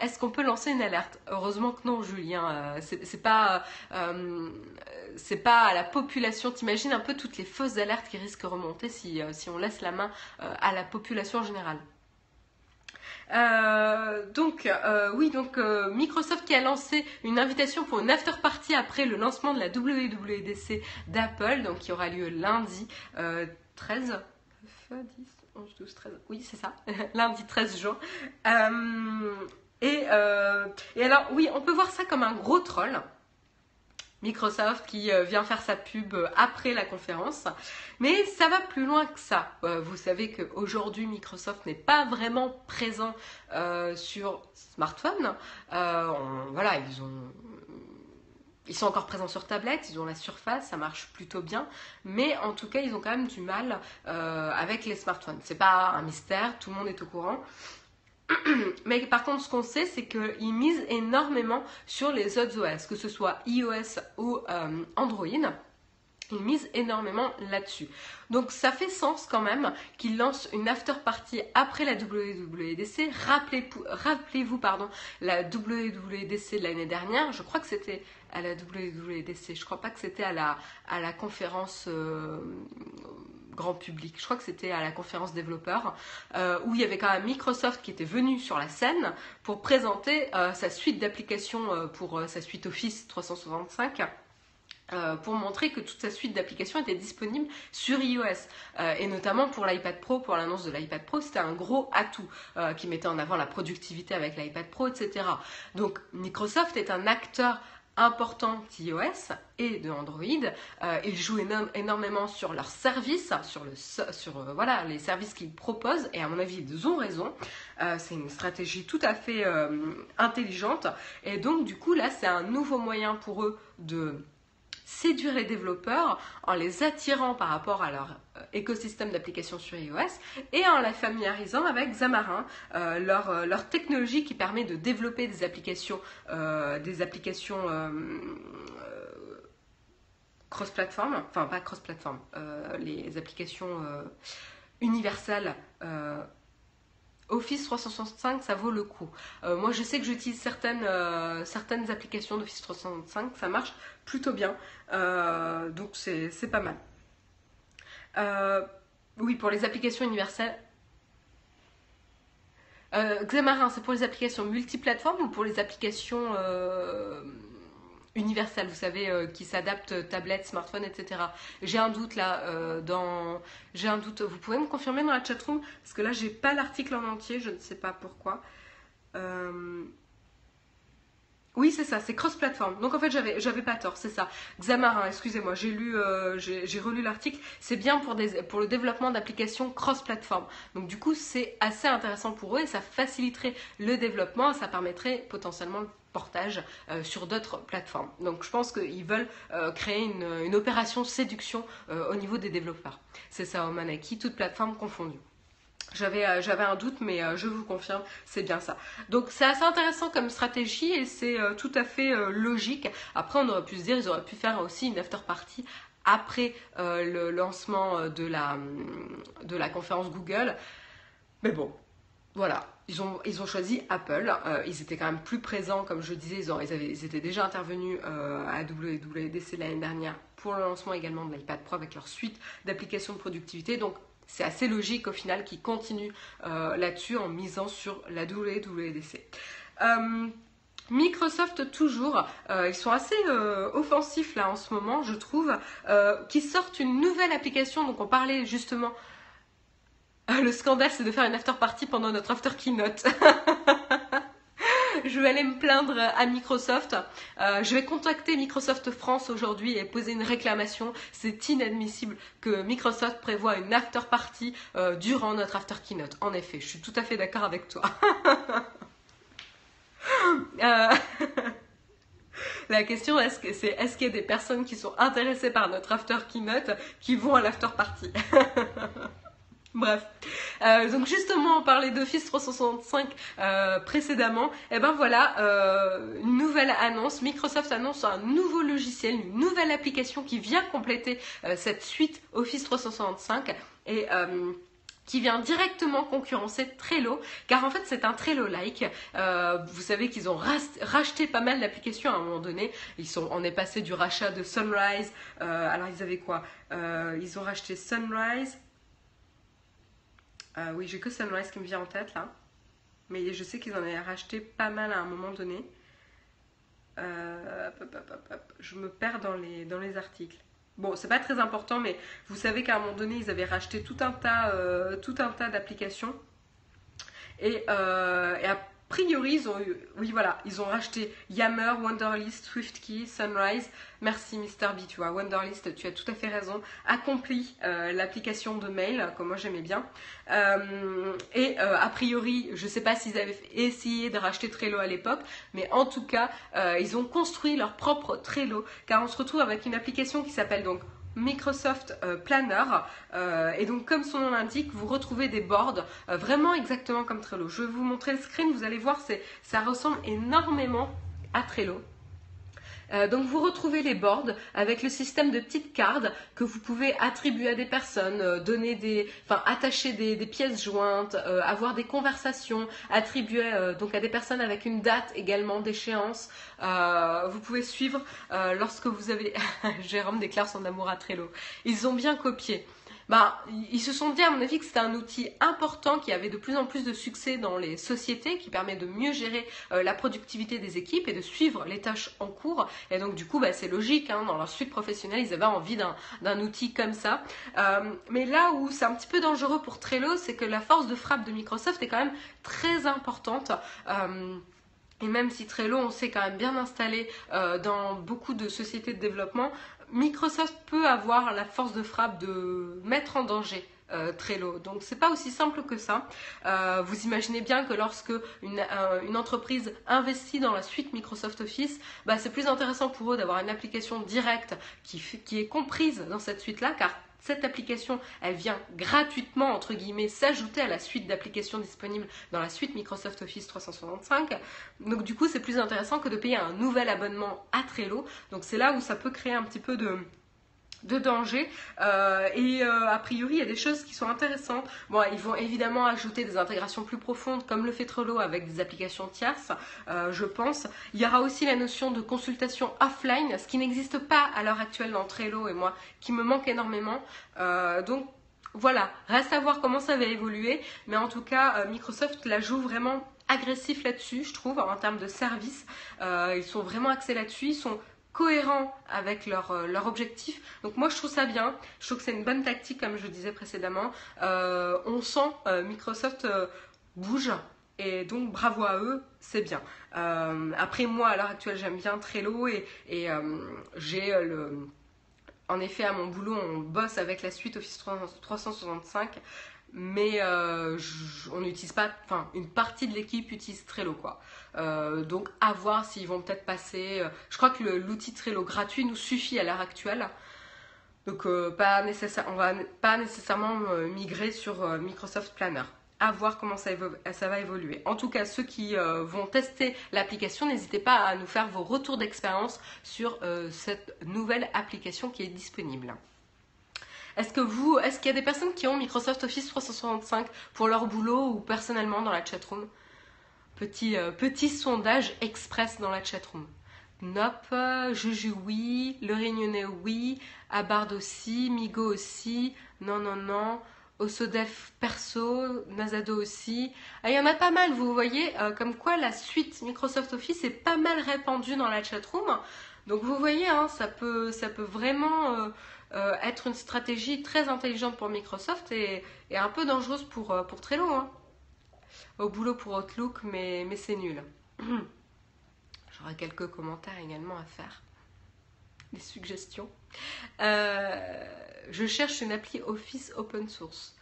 Est-ce qu'on peut lancer une alerte? Heureusement que non, Julien. c'est pas pas à la population. T'imagines un peu toutes les fausses alertes qui risquent de remonter si, si on laisse la main à la population générale. Euh, donc, euh, oui, donc euh, Microsoft qui a lancé une invitation pour une after party après le lancement de la WWDC d'Apple, donc qui aura lieu lundi 13, 10, 11, 12, 13, oui, c'est ça, lundi 13 juin. Et, et alors, oui, on peut voir ça comme un gros troll. Microsoft qui euh, vient faire sa pub euh, après la conférence. Mais ça va plus loin que ça. Euh, vous savez qu'aujourd'hui, Microsoft n'est pas vraiment présent sur smartphone. voilà, ils ont... Ils sont encore présents sur tablette, ils ont la surface, ça marche plutôt bien, mais en tout cas ils ont quand même du mal avec les smartphones. C'est pas un mystère, tout le monde est au courant. Mais par contre, ce qu'on sait, c'est qu'ils misent énormément sur les autres OS, que ce soit iOS ou euh, Android. Ils misent énormément là-dessus. Donc ça fait sens quand même qu'ils lancent une after party après la WWDC. Rappelez-vous la WWDC de l'année dernière. Je crois que c'était à la WWDC. Je crois pas que c'était à la, à la conférence euh, grand public. Je crois que c'était à la conférence développeur, euh, où il y avait quand même Microsoft qui était venu sur la scène pour présenter euh, sa suite d'applications euh, pour sa suite Office 365. pour montrer que toute sa suite d'applications était disponible sur iOS. et notamment pour l'iPad Pro, pour l'annonce de l'iPad Pro, c'était un gros atout qui mettait en avant la productivité avec l'iPad Pro, etc. Donc Microsoft est un acteur important d'iOS et de Android. Euh, ils jouent énormément sur leurs services, sur, euh, les services qu'ils proposent, et à mon avis, ils ont raison. Euh, c'est une stratégie tout à fait intelligente. Et donc, du coup, là, c'est un nouveau moyen pour eux de séduire les développeurs en les attirant par rapport à leur euh, écosystème d'applications sur iOS et en la familiarisant avec Xamarin, euh, euh, leur, technologie qui permet de développer des applications, des applications cross-platform, enfin pas cross-platform, les applications universel. Office 365, ça vaut le coup. moi, je sais que j'utilise certaines, certaines applications d'Office 365, ça marche plutôt bien. donc, c'est pas mal. oui, pour les applications universelles, euh, Xamarin, c'est pour les applications multiplateformes ou pour les applications euh, universelles, vous savez, euh, qui s'adaptent tablette, smartphone, etc. J'ai un doute là dans. J'ai un doute. Vous pouvez me confirmer dans la chatroom? Parce que là, j'ai pas l'article en entier, je ne sais pas pourquoi. Oui, c'est ça, c'est cross-platform. Donc en fait, j'avais, pas tort, c'est ça. Xamarin, excusez-moi, j'ai lu, euh, j'ai, relu l'article. C'est bien pour, des, pour le développement d'applications cross-platform. Donc du coup, c'est assez intéressant pour eux et ça faciliterait le développement. Ça permettrait potentiellement le portage euh, sur d'autres plateformes. Donc je pense qu'ils veulent euh, créer une, opération séduction au niveau des développeurs. C'est ça, Omanaki, toute plateforme confondue. Euh, j'avais, un doute, mais euh, je vous confirme, c'est bien ça. Donc c'est assez intéressant comme stratégie et c'est euh, tout à fait logique. Après, on aurait pu se dire, ils auraient pu faire aussi une after party après le lancement de la, de la conférence Google. Mais bon, voilà, ils ont, choisi Apple. ils étaient quand même plus présents, comme je disais, ils, avaient, étaient déjà intervenus à WWDC l'année dernière pour le lancement également de l'iPad Pro avec leur suite d'applications de productivité. Donc c'est assez logique au final qu'ils continuent euh, là-dessus en misant sur la WWDC. Euh, Microsoft toujours, euh, ils sont assez offensifs là en ce moment, je trouve, qui sortent une nouvelle application. Donc on parlait justement, le scandale c'est de faire une after party pendant notre after keynote. je vais aller me plaindre à Microsoft. Euh, je vais contacter Microsoft France aujourd'hui et poser une réclamation. C'est inadmissible que Microsoft prévoit une after party euh, durant notre after keynote. En effet, je suis tout à fait d'accord avec toi. Euh, la question que c'est est-ce qu'il y a des personnes qui sont intéressées par notre after keynote qui vont à l'after party? Bref, euh, donc justement on parlait d'Office 365 euh, précédemment, et eh ben voilà, euh, une nouvelle annonce, Microsoft annonce un nouveau logiciel, une nouvelle application qui vient compléter cette suite Office 365 et qui vient directement concurrencer Trello, car en fait c'est un Trello-like. vous savez qu'ils ont racheté pas mal d'applications à un moment donné. Ils on est passé du rachat de Sunrise. alors ils avaient quoi? Ils ont racheté Sunrise, euh, oui, j'ai que Sunrise qui me vient en tête là. Mais je sais qu'ils en avaient racheté pas mal à un moment donné. Euh, je me perds dans les, dans les articles. Bon, c'est pas très important, mais vous savez qu'à un moment donné, ils avaient racheté tout un tas, euh, tas d'applications. Et, et après, priori, ils ont eu, oui voilà, ils ont racheté Yammer, Wonderlist, SwiftKey, Sunrise. Merci Mr. B, tu vois, Wonderlist, tu as tout à fait raison. Accompli euh, l'application de mail, comme moi j'aimais bien. Euh, et euh, a priori, je ne sais pas s'ils avaient essayé de racheter Trello à l'époque, mais en tout cas, ils ont construit leur propre Trello, car on se retrouve avec une application qui s'appelle donc Microsoft euh, Planner. Euh, et donc, comme son nom l'indique, vous retrouvez des boards euh, vraiment exactement comme Trello. Je vais vous montrer le screen, vous allez voir, ça ressemble énormément à Trello. Euh, donc vous retrouvez les boards avec le système de petites cartes que vous pouvez attribuer à des personnes, euh, donner des, enfin attacher des, pièces jointes, euh, avoir des conversations, attribuer donc à des personnes avec une date également d'échéance. vous pouvez suivre lorsque vous avez Jérôme déclare son amour à Trello. Ils ont bien copié bah, ils se sont dit à mon avis que c'était un outil important qui avait de plus en plus de succès dans les sociétés, qui permet de mieux gérer euh, la productivité des équipes et de suivre les tâches en cours. Et donc du coup, bah, c'est logique, hein, dans leur suite professionnelle, ils avaient envie d'un outil comme ça. Euh, mais là où c'est un petit peu dangereux pour Trello, c'est que la force de frappe de Microsoft est quand même très importante. Euh, et même si Trello, on s'est quand même bien installé dans beaucoup de sociétés de développement, Microsoft peut avoir la force de frappe de mettre en danger euh, Trello. Donc c'est pas aussi simple que ça. Euh, vous imaginez bien que lorsque une, entreprise investit dans la suite Microsoft Office, bah, c'est plus intéressant pour eux d'avoir une application directe qui, qui est comprise dans cette suite-là, car cette application, elle vient gratuitement, entre guillemets, s'ajouter à la suite d'applications disponibles dans la suite Microsoft Office 365. Donc du coup, c'est plus intéressant que de payer un nouvel abonnement à Trello. Donc c'est là où ça peut créer un petit peu de, de danger. Euh, et euh, a priori il y a des choses qui sont intéressantes. Bon ils vont évidemment ajouter des intégrations plus profondes comme le fait Trello avec des applications tierces euh, je pense. Il y aura aussi la notion de consultation offline ce qui n'existe pas à l'heure actuelle dans Trello et moi qui me manque énormément. Donc voilà. Reste à voir comment ça va évoluer. Mais en tout cas Microsoft la joue vraiment agressif là-dessus, je trouve, en termes de service. ils sont vraiment axés là-dessus. Ils sont cohérents avec leur, euh, objectif. Donc moi je trouve ça bien, je trouve que c'est une bonne tactique comme je disais précédemment. Euh, on sent euh, Microsoft bouge et donc bravo à eux, c'est bien. après moi à l'heure actuelle j'aime bien Trello et, et j'ai le... En effet à mon boulot on bosse avec la suite Office 365 mais euh, on n'utilise pas, enfin une partie de l'équipe utilise Trello quoi. Euh, donc à voir s'ils vont peut-être passer. Euh, je crois que l'outil Trello gratuit nous suffit à l'heure actuelle. Donc pas nécessaire, on va pas nécessairement migrer sur Microsoft Planner. À voir comment ça, ça, va évoluer. En tout cas, ceux qui vont tester l'application, n'hésitez pas à nous faire vos retours d'expérience sur cette nouvelle application qui est disponible. Est-ce que vous, est-ce qu'il y a des personnes qui ont Microsoft Office 365 pour leur boulot ou personnellement dans la chatroom? Petit, euh, petit sondage express dans la chatroom. Nope, Juju oui, Le Réunionnais oui, Abard aussi, Migo aussi, non, non, non, Osodef perso, Nazado aussi. Ah, il y en a pas mal, vous voyez, euh, comme quoi la suite Microsoft Office est pas mal répandue dans la chatroom. Donc vous voyez, hein, ça, peut, ça peut vraiment euh, euh, être une stratégie très intelligente pour Microsoft et, un peu dangereuse pour, euh, pour Trello. Hein. Au boulot pour Outlook, mais, mais c'est nul. J'aurai quelques commentaires également à faire. Des suggestions. Euh, je cherche une appli Office open source.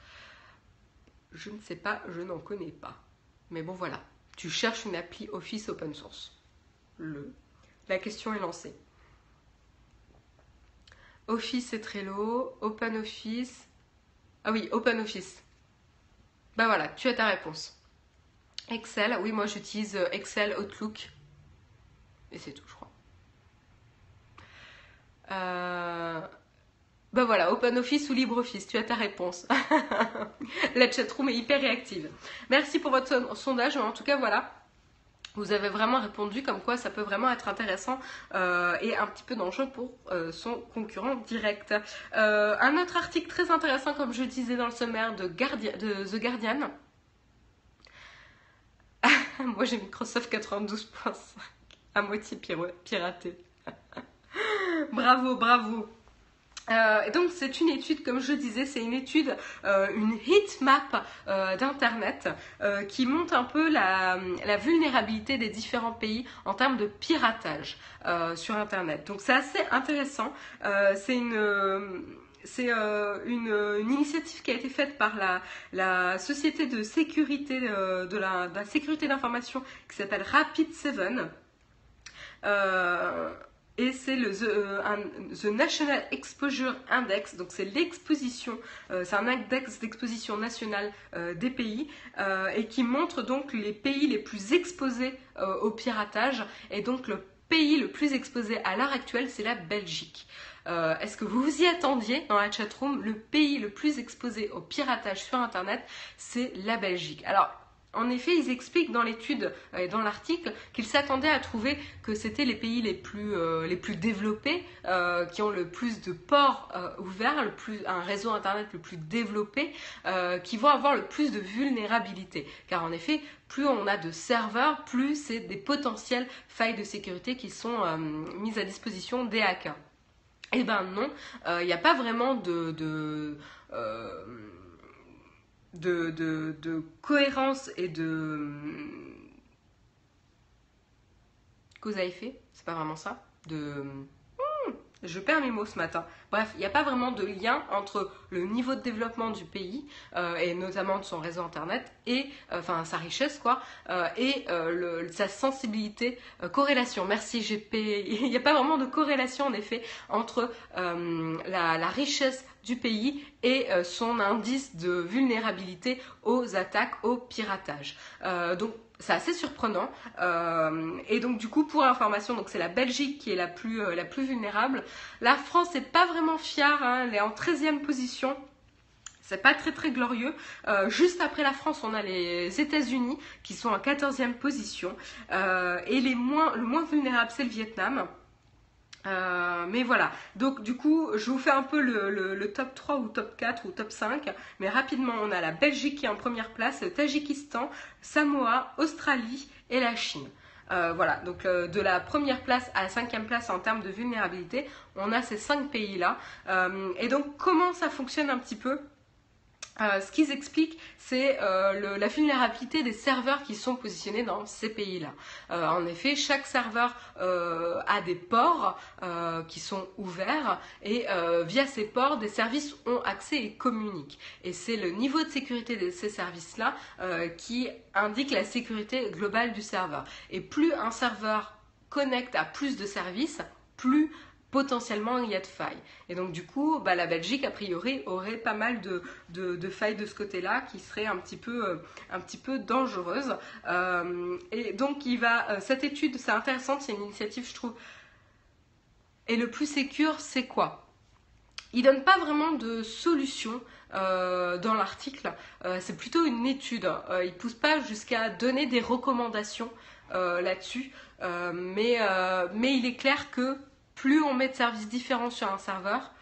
Je ne sais pas, je n'en connais pas. Mais bon voilà, tu cherches une appli Office open source. Le. La question est lancée. Office et Trello, Open Office. Ah oui, Open Office. Bah voilà, tu as ta réponse. Excel, oui, moi j'utilise euh, Excel, Outlook. Et c'est tout, je crois. Euh... Bah voilà, OpenOffice ou LibreOffice, tu as ta réponse. La chatroom est hyper réactive. Merci pour votre sondage, en tout cas, voilà vous avez vraiment répondu comme quoi ça peut vraiment être intéressant euh, et un petit peu dangereux pour euh, son concurrent direct. Euh, un autre article très intéressant, comme je disais dans le sommaire de, de The Guardian. Moi j'ai Microsoft 92.5 à moitié piraté. bravo, bravo. Euh, donc c'est une étude, comme je disais, c'est une étude, euh, une heat map euh, d'Internet qui montre un peu la, vulnérabilité des différents pays en termes de piratage sur Internet. Donc c'est assez intéressant. c'est une... C'est une, initiative qui a été faite par la, société de sécurité de la, de la sécurité d'information qui s'appelle Rapid7 et c'est le euh, the, National Exposure Index, donc c'est l'exposition, euh, c'est un index d'exposition nationale euh, des pays et qui montre donc les pays les plus exposés au piratage et donc le pays le plus exposé à l'heure actuelle c'est la Belgique. Est-ce que vous vous y attendiez dans la chatroom Le pays le plus exposé au piratage sur Internet, c'est la Belgique. Alors, en effet, ils expliquent dans l'étude euh, et dans l'article qu'ils s'attendaient à trouver que c'était les pays les plus, euh, développés, euh, qui ont le plus de ports ouverts, un réseau Internet le plus développé, qui vont avoir le plus de vulnérabilité. Car en effet, plus on a de serveurs, plus c'est des potentielles failles de sécurité qui sont mises à disposition des hackers. Eh ben non, il n'y a pas vraiment de de, cohérence et de cause à effet, c'est pas vraiment ça, de je perds mes mots ce matin. Bref, il n'y a pas vraiment de lien entre le niveau de développement du pays euh, et notamment de son réseau internet et euh, enfin sa richesse quoi euh, et sa sensibilité corrélation. Merci GP. Il n'y a pas vraiment de corrélation en effet entre la, la, richesse du pays et son indice de vulnérabilité aux attaques, au piratage. donc c'est assez surprenant. Euh, et donc du coup, pour information, c'est la Belgique qui est la plus, plus vulnérable. La France n'est pas vraiment fière, hein, elle est en 13e position. C'est pas très très glorieux. juste après la France, on a les États-Unis qui sont en 14e position. et les moins, le moins vulnérable, c'est le Vietnam. Euh, mais voilà, donc du coup, je vous fais un peu le, top 3 ou top 4 ou top 5. Mais rapidement, on a la Belgique qui est en première place, le Tadjikistan, Samoa, Australie et la Chine. Euh, voilà, donc euh, de la première place à la cinquième place en termes de vulnérabilité, on a ces cinq pays-là. et donc, comment ça fonctionne un petit peu? Euh, ce qu'ils expliquent, c'est euh, la vulnérabilité des serveurs qui sont positionnés dans ces pays-là. Euh, en effet, chaque serveur a des ports qui sont ouverts et via ces ports, des services ont accès et communiquent. Et c'est le niveau de sécurité de ces services-là qui indique la sécurité globale du serveur. Et plus un serveur connecte à plus de services, plus potentiellement il y a de failles. Et donc du coup, bah, la Belgique, a priori, aurait pas mal de, failles de ce côté-là qui seraient un petit peu, euh, un petit peu dangereuses. Euh, et donc il va, euh, cette étude, c'est intéressant, c'est une initiative, je trouve. Et le plus sécure, c'est quoi? Il donne pas vraiment de solution dans l'article. c'est plutôt une étude. il pousse pas jusqu'à donner des recommandations là-dessus. mais, mais il est clair que plus on met de services différents sur un serveur,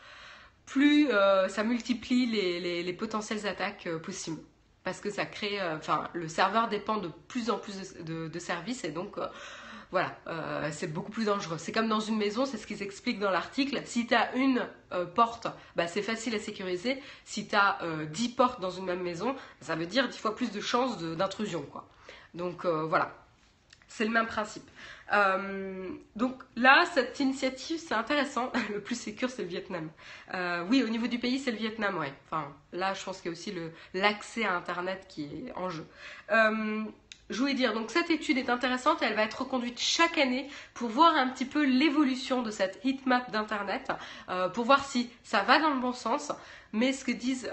plus euh, ça multiplie les, potentielles attaques euh, possibles. Parce que ça crée, euh, enfin, le serveur dépend de plus en plus de, services et donc, voilà, c'est beaucoup plus dangereux. C'est comme dans une maison, c'est ce qu'ils expliquent dans l'article. Si tu as une porte, bah, c'est facile à sécuriser. Si tu as 10 portes dans une même maison, ça veut dire 10 fois plus de chances d'intrusion. Donc, voilà, c'est le même principe. Euh, donc là, cette initiative, c'est intéressant. Le plus sécur, c'est le Vietnam. Euh, oui, au niveau du pays, c'est le Vietnam, ouais. Enfin, là, je pense qu'il y a aussi l'accès à Internet qui est en jeu. Euh, je voulais dire, donc cette étude est intéressante et elle va être reconduite chaque année pour voir un petit peu l'évolution de cette heatmap d'Internet, pour voir si ça va dans le bon sens. Mais ce que disent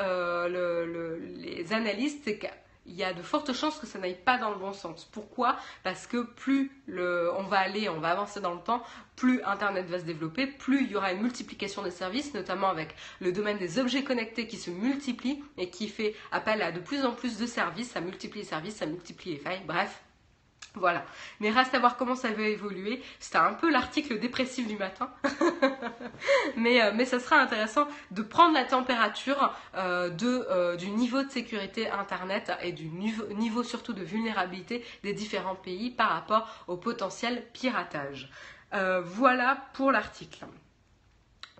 les analystes, c'est que il y a de fortes chances que ça n'aille pas dans le bon sens. Pourquoi? Parce que plus on va aller, on va avancer dans le temps, plus Internet va se développer, plus il y aura une multiplication des services, notamment avec le domaine des objets connectés qui se multiplie et qui fait appel à de plus en plus de services, ça multiplie les services, ça multiplie les failles, bref, voilà. Mais reste à voir comment ça va évoluer. C'était un peu l'article dépressif du matin. mais, euh, mais ça sera intéressant de prendre la température euh, de, euh, du niveau de sécurité Internet et du niveau, niveau surtout de vulnérabilité des différents pays par rapport au potentiel piratage. voilà pour l'article.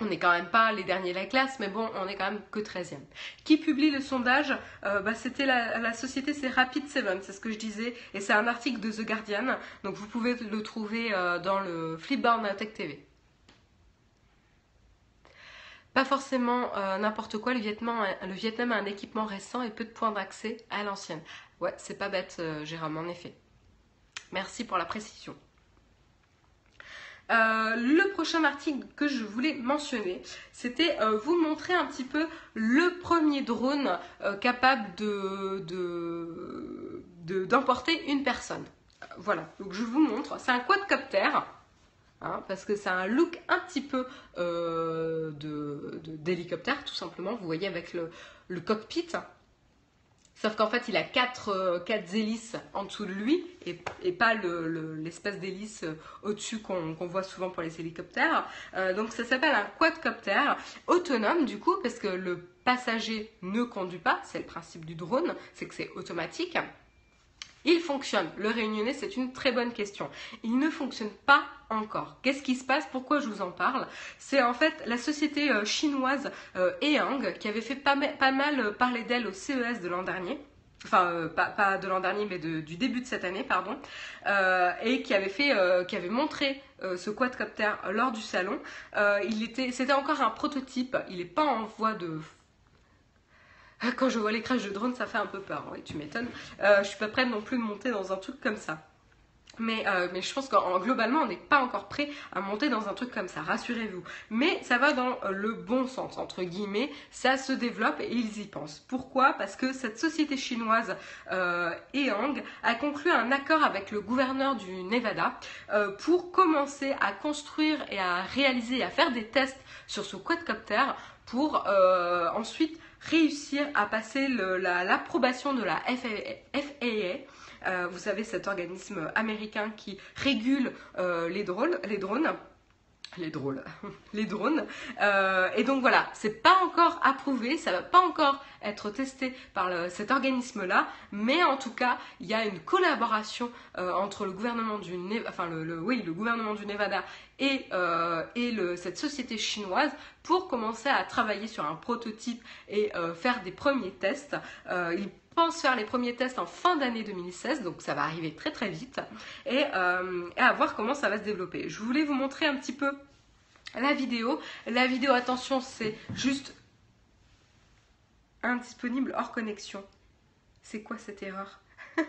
On n'est quand même pas les derniers de la classe, mais bon, on est quand même que 13e. Qui publie le sondage euh, bah, C'était la, société, c'est Rapid7, c'est ce que je disais, et c'est un article de The Guardian, donc vous pouvez le trouver euh, dans le Flipboard Tech TV. Pas forcément euh, n'importe quoi, le Vietnam, le Vietnam a un équipement récent et peu de points d'accès à l'ancienne. Ouais, c'est pas bête, Jérôme, en effet. Merci pour la précision. Euh, le prochain article que je voulais mentionner, c'était euh, vous montrer un petit peu le premier drone euh, capable d'emporter une personne. Voilà, donc je vous montre. C'est un quadcopter. Hein, parce que ça a un look un petit peu d'hélicoptère, tout simplement. Vous voyez avec le cockpit. Sauf qu'en fait, il a quatre, euh, quatre, hélices en dessous de lui et, pas l'espèce d'hélice euh, au-dessus qu'on voit souvent pour les hélicoptères. Euh, donc ça s'appelle un quadcopter autonome du coup parce que le passager ne conduit pas, c'est le principe du drone, c'est que c'est automatique. Il fonctionne. Le réunionnais, c'est une très bonne question. Il ne fonctionne pas encore. Qu'est-ce qui se passe? Pourquoi je vous en parle? C'est en fait la société euh, chinoise euh, Ehang qui avait fait pas, mal euh, parler d'elle au CES de l'an dernier. Enfin, pas, de l'an dernier, mais du début de cette année, pardon, et qui avait fait, qui avait montré ce quadcopter lors du salon. c'était encore un prototype. Il n'est pas en voie de quand je vois les crashs de drones, ça fait un peu peur, oui, tu m'étonnes. Euh, je suis pas prête non plus de monter dans un truc comme ça. Mais, euh, mais, je pense qu'en globalement, on n'est pas encore prêt à monter dans un truc comme ça, rassurez-vous. Mais ça va dans euh, le bon sens, entre guillemets, ça se développe et ils y pensent. Pourquoi? Parce que cette société chinoise euh, a conclu un accord avec le gouverneur du Nevada euh, pour commencer à construire et à réaliser à faire des tests sur ce quadcopter pour ensuite réussir à passer l'approbation de la FAA euh, vous savez, cet organisme américain qui régule euh, les, drones, les drones les drones, les drones. Euh, et donc voilà, c'est pas encore approuvé, ça va pas encore être testé par cet organisme-là, mais en tout cas, il y a une collaboration entre le gouvernement du, enfin le, oui, le gouvernement du Nevada et, et le, cette société chinoise pour commencer à travailler sur un prototype et faire des premiers tests pense faire les premiers tests en fin d'année 2016, donc ça va arriver très très vite, euh, et, à voir comment ça va se développer. Je voulais vous montrer un petit peu la vidéo. La vidéo, attention, c'est juste indisponible hors connexion. C'est quoi cette erreur?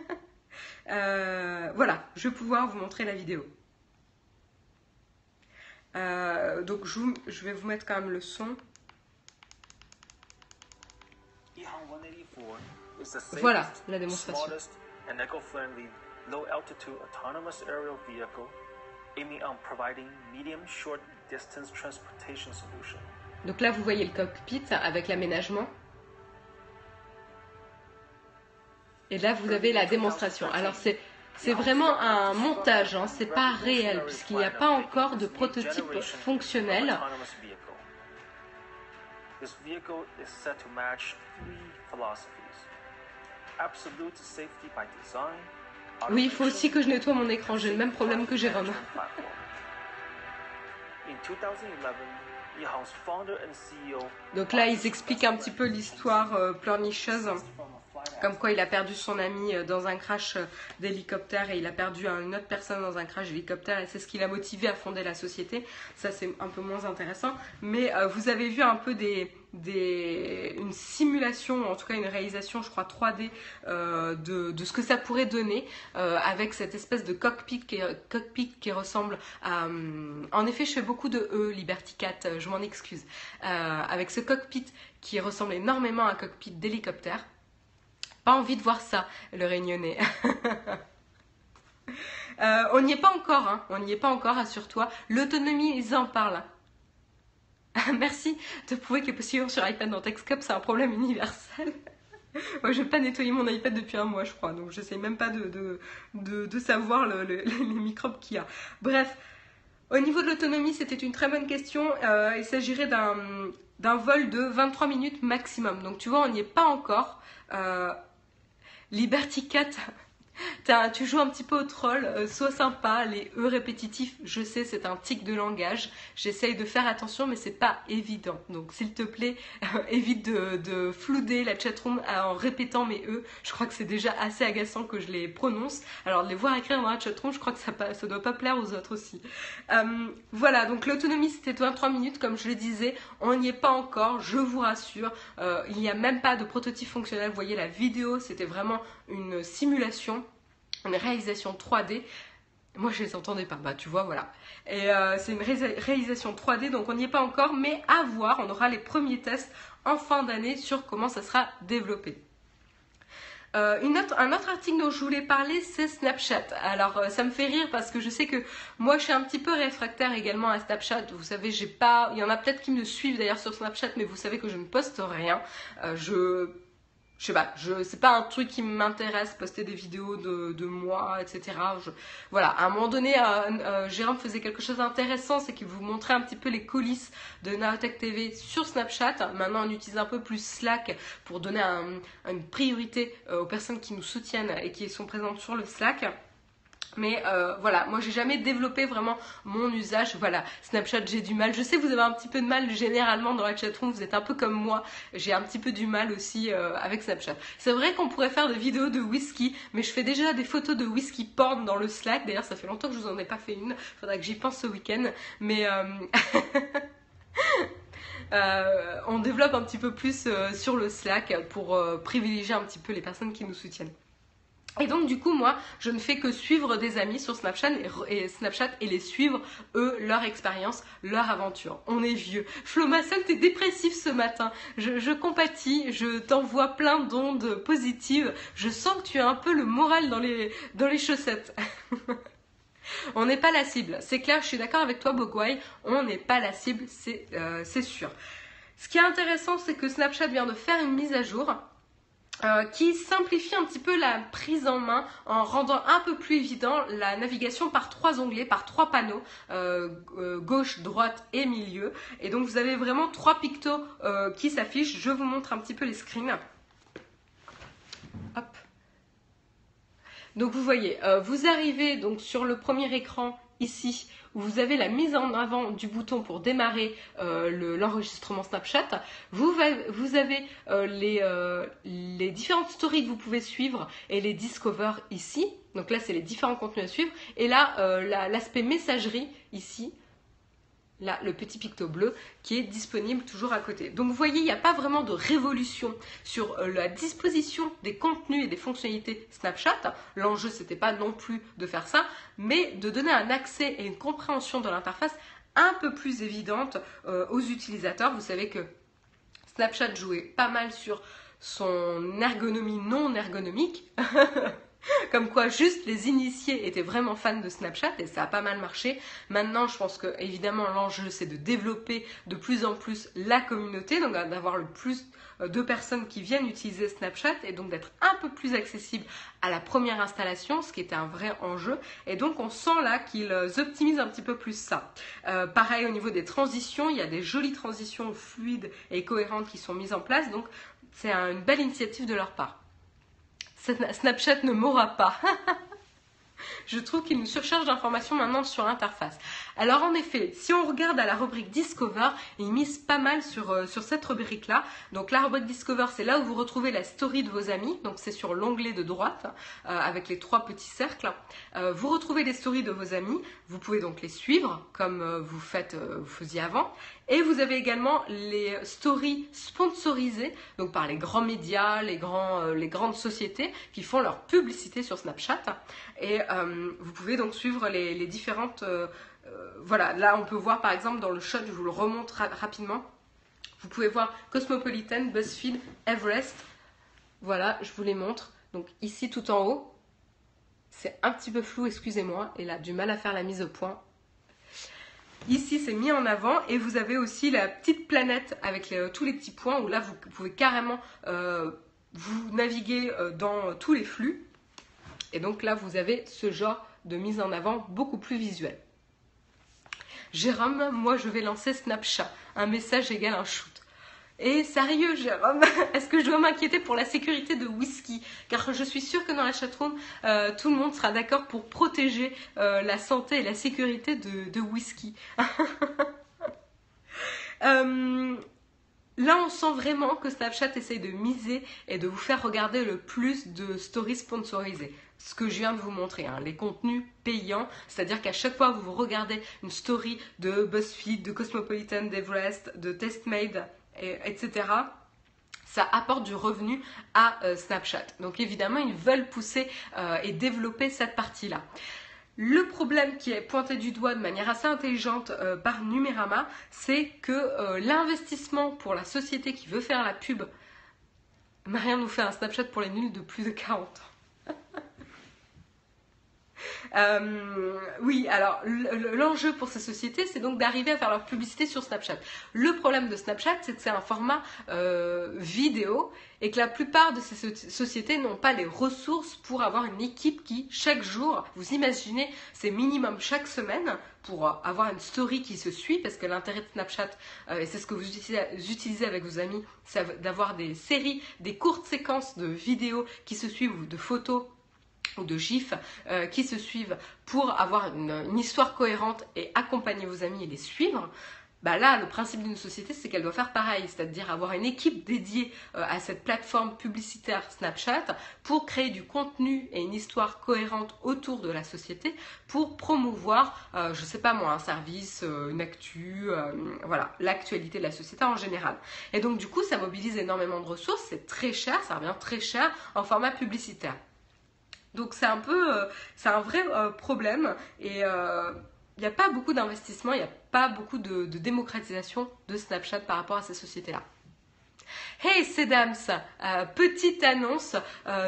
Euh, Voilà, je vais pouvoir vous montrer la vidéo. Euh, donc je, je vais vous mettre quand même le son. Voilà la démonstration. Donc là, vous voyez le cockpit avec l'aménagement. Et là, vous avez la démonstration. Alors, c'est c'est vraiment un montage, hein, c'est pas réel, puisqu'il n'y a pas encore de prototype fonctionnel. This vehicle is set to match three philosophies. Oui, il faut aussi que je nettoie mon écran, j'ai le même problème que Jérôme. Donc là, ils expliquent un petit peu l'histoire euh, pleurnicheuse comme quoi il a perdu son ami euh, dans un crash euh, d'hélicoptère et il a perdu une autre personne dans un crash d'hélicoptère et c'est ce qui l'a motivé à fonder la société. Ça c'est un peu moins intéressant, mais euh, vous avez vu un peu des, une simulation, en tout cas une réalisation, je crois 3D de, de, ce que ça pourrait donner avec cette espèce de cockpit qui, cockpit qui ressemble à. en effet, je fais beaucoup de E, Liberty Cat, je m'en excuse. avec ce cockpit qui ressemble énormément à un cockpit d'hélicoptère. Pas envie de voir ça, le réunionnais. Euh, on n'y est pas encore, hein. on n'y est pas encore, assure-toi. L'autonomie, ils en parlent. Merci de prouver que suivre sur iPad dans Texcop, c'est un problème universel. Moi, je vais pas nettoyer mon iPad depuis un mois, je crois, donc je même pas de, de, savoir les microbes qu'il y a. Bref, au niveau de l'autonomie, c'était une très bonne question. Euh, il s'agirait d'un vol de 23 minutes maximum. Donc tu vois, on n'y est pas encore. Euh, Liberty Cat tu joues un petit peu au troll, euh, sois sympa, les E répétitifs, je sais, c'est un tic de langage. J'essaye de faire attention, mais c'est pas évident. Donc, s'il te plaît, évite de, flouder la chatroom en répétant mes E. Je crois que c'est déjà assez agaçant que je les prononce. Alors, les voir écrire dans la chatroom, je crois que ça, ça doit pas plaire aux autres aussi. Euh, voilà, donc l'autonomie c'était 23 minutes, comme je le disais. On n'y est pas encore, je vous rassure. Euh, il n'y a même pas de prototype fonctionnel. Vous voyez, la vidéo, c'était vraiment une simulation une réalisation 3D. Moi, je les entendais pas. Bah, tu vois, voilà. Et euh, c'est une réalisation 3D, donc on n'y est pas encore, mais à voir. On aura les premiers tests en fin d'année sur comment ça sera développé. Euh, un autre article dont je voulais parler, c'est Snapchat. Alors, euh, ça me fait rire parce que je sais que moi, je suis un petit peu réfractaire également à Snapchat. Vous savez, j'ai pas. Il y en a peut-être qui me suivent d'ailleurs sur Snapchat, mais vous savez que je ne poste rien. je je sais pas, je, c'est pas un truc qui m'intéresse, poster des vidéos de, moi, etc. voilà, à un moment donné, euh, euh, Jérôme faisait quelque chose d'intéressant, c'est qu'il vous montrait un petit peu les coulisses de Naotech TV sur Snapchat. Maintenant, on utilise un peu plus Slack pour donner une priorité euh, aux personnes qui nous soutiennent et qui sont présentes sur le Slack. Mais euh, voilà, moi j'ai jamais développé vraiment mon usage. Voilà, Snapchat j'ai du mal. Je sais vous avez un petit peu de mal généralement dans la chatroom, vous êtes un peu comme moi. J'ai un petit peu du mal aussi euh, avec Snapchat. C'est vrai qu'on pourrait faire des vidéos de whisky, mais je fais déjà des photos de whisky porn dans le Slack. D'ailleurs, ça fait longtemps que je vous en ai pas fait une. Faudra que j'y pense ce week-end. Mais euh, on développe un petit peu plus sur le Slack pour privilégier un petit peu les personnes qui nous soutiennent. Et donc du coup moi je ne fais que suivre des amis sur Snapchat et, les suivre eux leur expérience, leur aventure. On est vieux. Flo Massol t'es dépressif ce matin. Je, compatis, je t'envoie plein d'ondes positives. Je sens que tu as un peu le moral dans les, dans les chaussettes. on n'est pas la cible. C'est clair, je suis d'accord avec toi Bogwai, on n'est pas la cible, c'est euh, sûr. Ce qui est intéressant c'est que Snapchat vient de faire une mise à jour euh, qui simplifie un petit peu la prise en main en rendant un peu plus évident la navigation par trois onglets, par trois panneaux, euh, euh, gauche, droite et milieu. Et donc vous avez vraiment trois pictos qui s'affichent. Je vous montre un petit peu les screens. Hop. Donc vous voyez, vous arrivez donc sur le premier écran ici où vous avez la mise en avant du bouton pour démarrer euh, l'enregistrement Snapchat. Vous, avez euh, les, euh, les différentes stories que vous pouvez suivre et les discover ici. Donc là, c'est les différents contenus à suivre. Et là, l'aspect messagerie ici là, le petit picto bleu qui est disponible toujours à côté. Donc vous voyez, il n'y a pas vraiment de révolution sur euh, la disposition des contenus et des fonctionnalités Snapchat. L'enjeu, n'était pas non plus de faire ça, mais de donner un accès et une compréhension de l'interface un peu plus évidente euh, aux utilisateurs. Vous savez que Snapchat jouait pas mal sur son ergonomie non ergonomique. Comme quoi, juste les initiés étaient vraiment fans de Snapchat et ça a pas mal marché. Maintenant, je pense que évidemment l'enjeu c'est de développer de plus en plus la communauté, donc d'avoir le plus euh, de personnes qui viennent utiliser Snapchat et donc d'être un peu plus accessible à la première installation, ce qui était un vrai enjeu. Et donc on sent là qu'ils optimisent un petit peu plus ça. Euh, pareil au niveau des transitions, il y a des jolies transitions fluides et cohérentes qui sont mises en place, donc c'est une belle initiative de leur part. Snapchat ne m'aura pas. Je trouve qu'il nous surcharge d'informations maintenant sur l'interface. Alors en effet, si on regarde à la rubrique Discover, ils misent pas mal sur, euh, sur cette rubrique-là. Donc la rubrique Discover, c'est là où vous retrouvez la story de vos amis. Donc c'est sur l'onglet de droite euh, avec les trois petits cercles. Euh, vous retrouvez les stories de vos amis. Vous pouvez donc les suivre comme vous, faites, vous faisiez avant. Et vous avez également les stories sponsorisées, donc par les grands médias, les, grands, les grandes sociétés qui font leur publicité sur Snapchat. Et vous pouvez donc suivre les, différentes euh, voilà, là on peut voir par exemple dans le shot, je vous le remonte rapidement. Vous pouvez voir Cosmopolitan, BuzzFeed, Everest. Voilà, je vous les montre. Donc ici tout en haut, c'est un petit peu flou, excusez-moi, et là du mal à faire la mise au point. Ici c'est mis en avant et vous avez aussi la petite planète avec tous les petits points où là vous pouvez carrément euh, vous naviguer euh, dans tous les flux. Et donc là vous avez ce genre de mise en avant beaucoup plus visuel. Jérôme, moi je vais lancer Snapchat. Un message égale un shoot. Et sérieux, Jérôme, est-ce que je dois m'inquiéter pour la sécurité de Whisky? Car je suis sûre que dans la chatroom, euh, tout le monde sera d'accord pour protéger euh, la santé et la sécurité de, Whisky. Euh, là, on sent vraiment que Snapchat essaye de miser et de vous faire regarder le plus de stories sponsorisées ce que je viens de vous montrer, hein, les contenus payants, c'est-à-dire qu'à chaque fois que vous regardez une story de BuzzFeed, de Cosmopolitan, d'Everest, de TestMade, etc., ça apporte du revenu à euh, Snapchat. Donc évidemment, ils veulent pousser euh, et développer cette partie-là. Le problème qui est pointé du doigt de manière assez intelligente euh, par Numérama, c'est que l'investissement pour la société qui veut faire la pub, Marianne nous fait un Snapchat pour les nuls de plus de 40 ans. Euh, oui, alors l'enjeu pour ces sociétés, c'est donc d'arriver à faire leur publicité sur Snapchat. Le problème de Snapchat, c'est que c'est un format euh, vidéo et que la plupart de ces sociétés n'ont pas les ressources pour avoir une équipe qui, chaque jour, vous imaginez, c'est minimum chaque semaine pour avoir une story qui se suit, parce que l'intérêt de Snapchat, euh, et c'est ce que vous utilisez avec vos amis, c'est d'avoir des séries, des courtes séquences de vidéos qui se suivent ou de photos ou de gifs euh, qui se suivent pour avoir une, histoire cohérente et accompagner vos amis et les suivre, bah là, le principe d'une société, c'est qu'elle doit faire pareil, c'est-à-dire avoir une équipe dédiée euh, à cette plateforme publicitaire Snapchat pour créer du contenu et une histoire cohérente autour de la société pour promouvoir, euh, je ne sais pas moi, un service, une actu, voilà, l'actualité de la société en général. Et donc du coup, ça mobilise énormément de ressources, c'est très cher, ça revient très cher en format publicitaire. Donc c'est un peu, euh, c'est un vrai euh, problème et il n'y a pas beaucoup d'investissement, il n'y a pas beaucoup de, de, démocratisation de Snapchat par rapport à ces sociétés-là. Hey c'est Dams, petite annonce,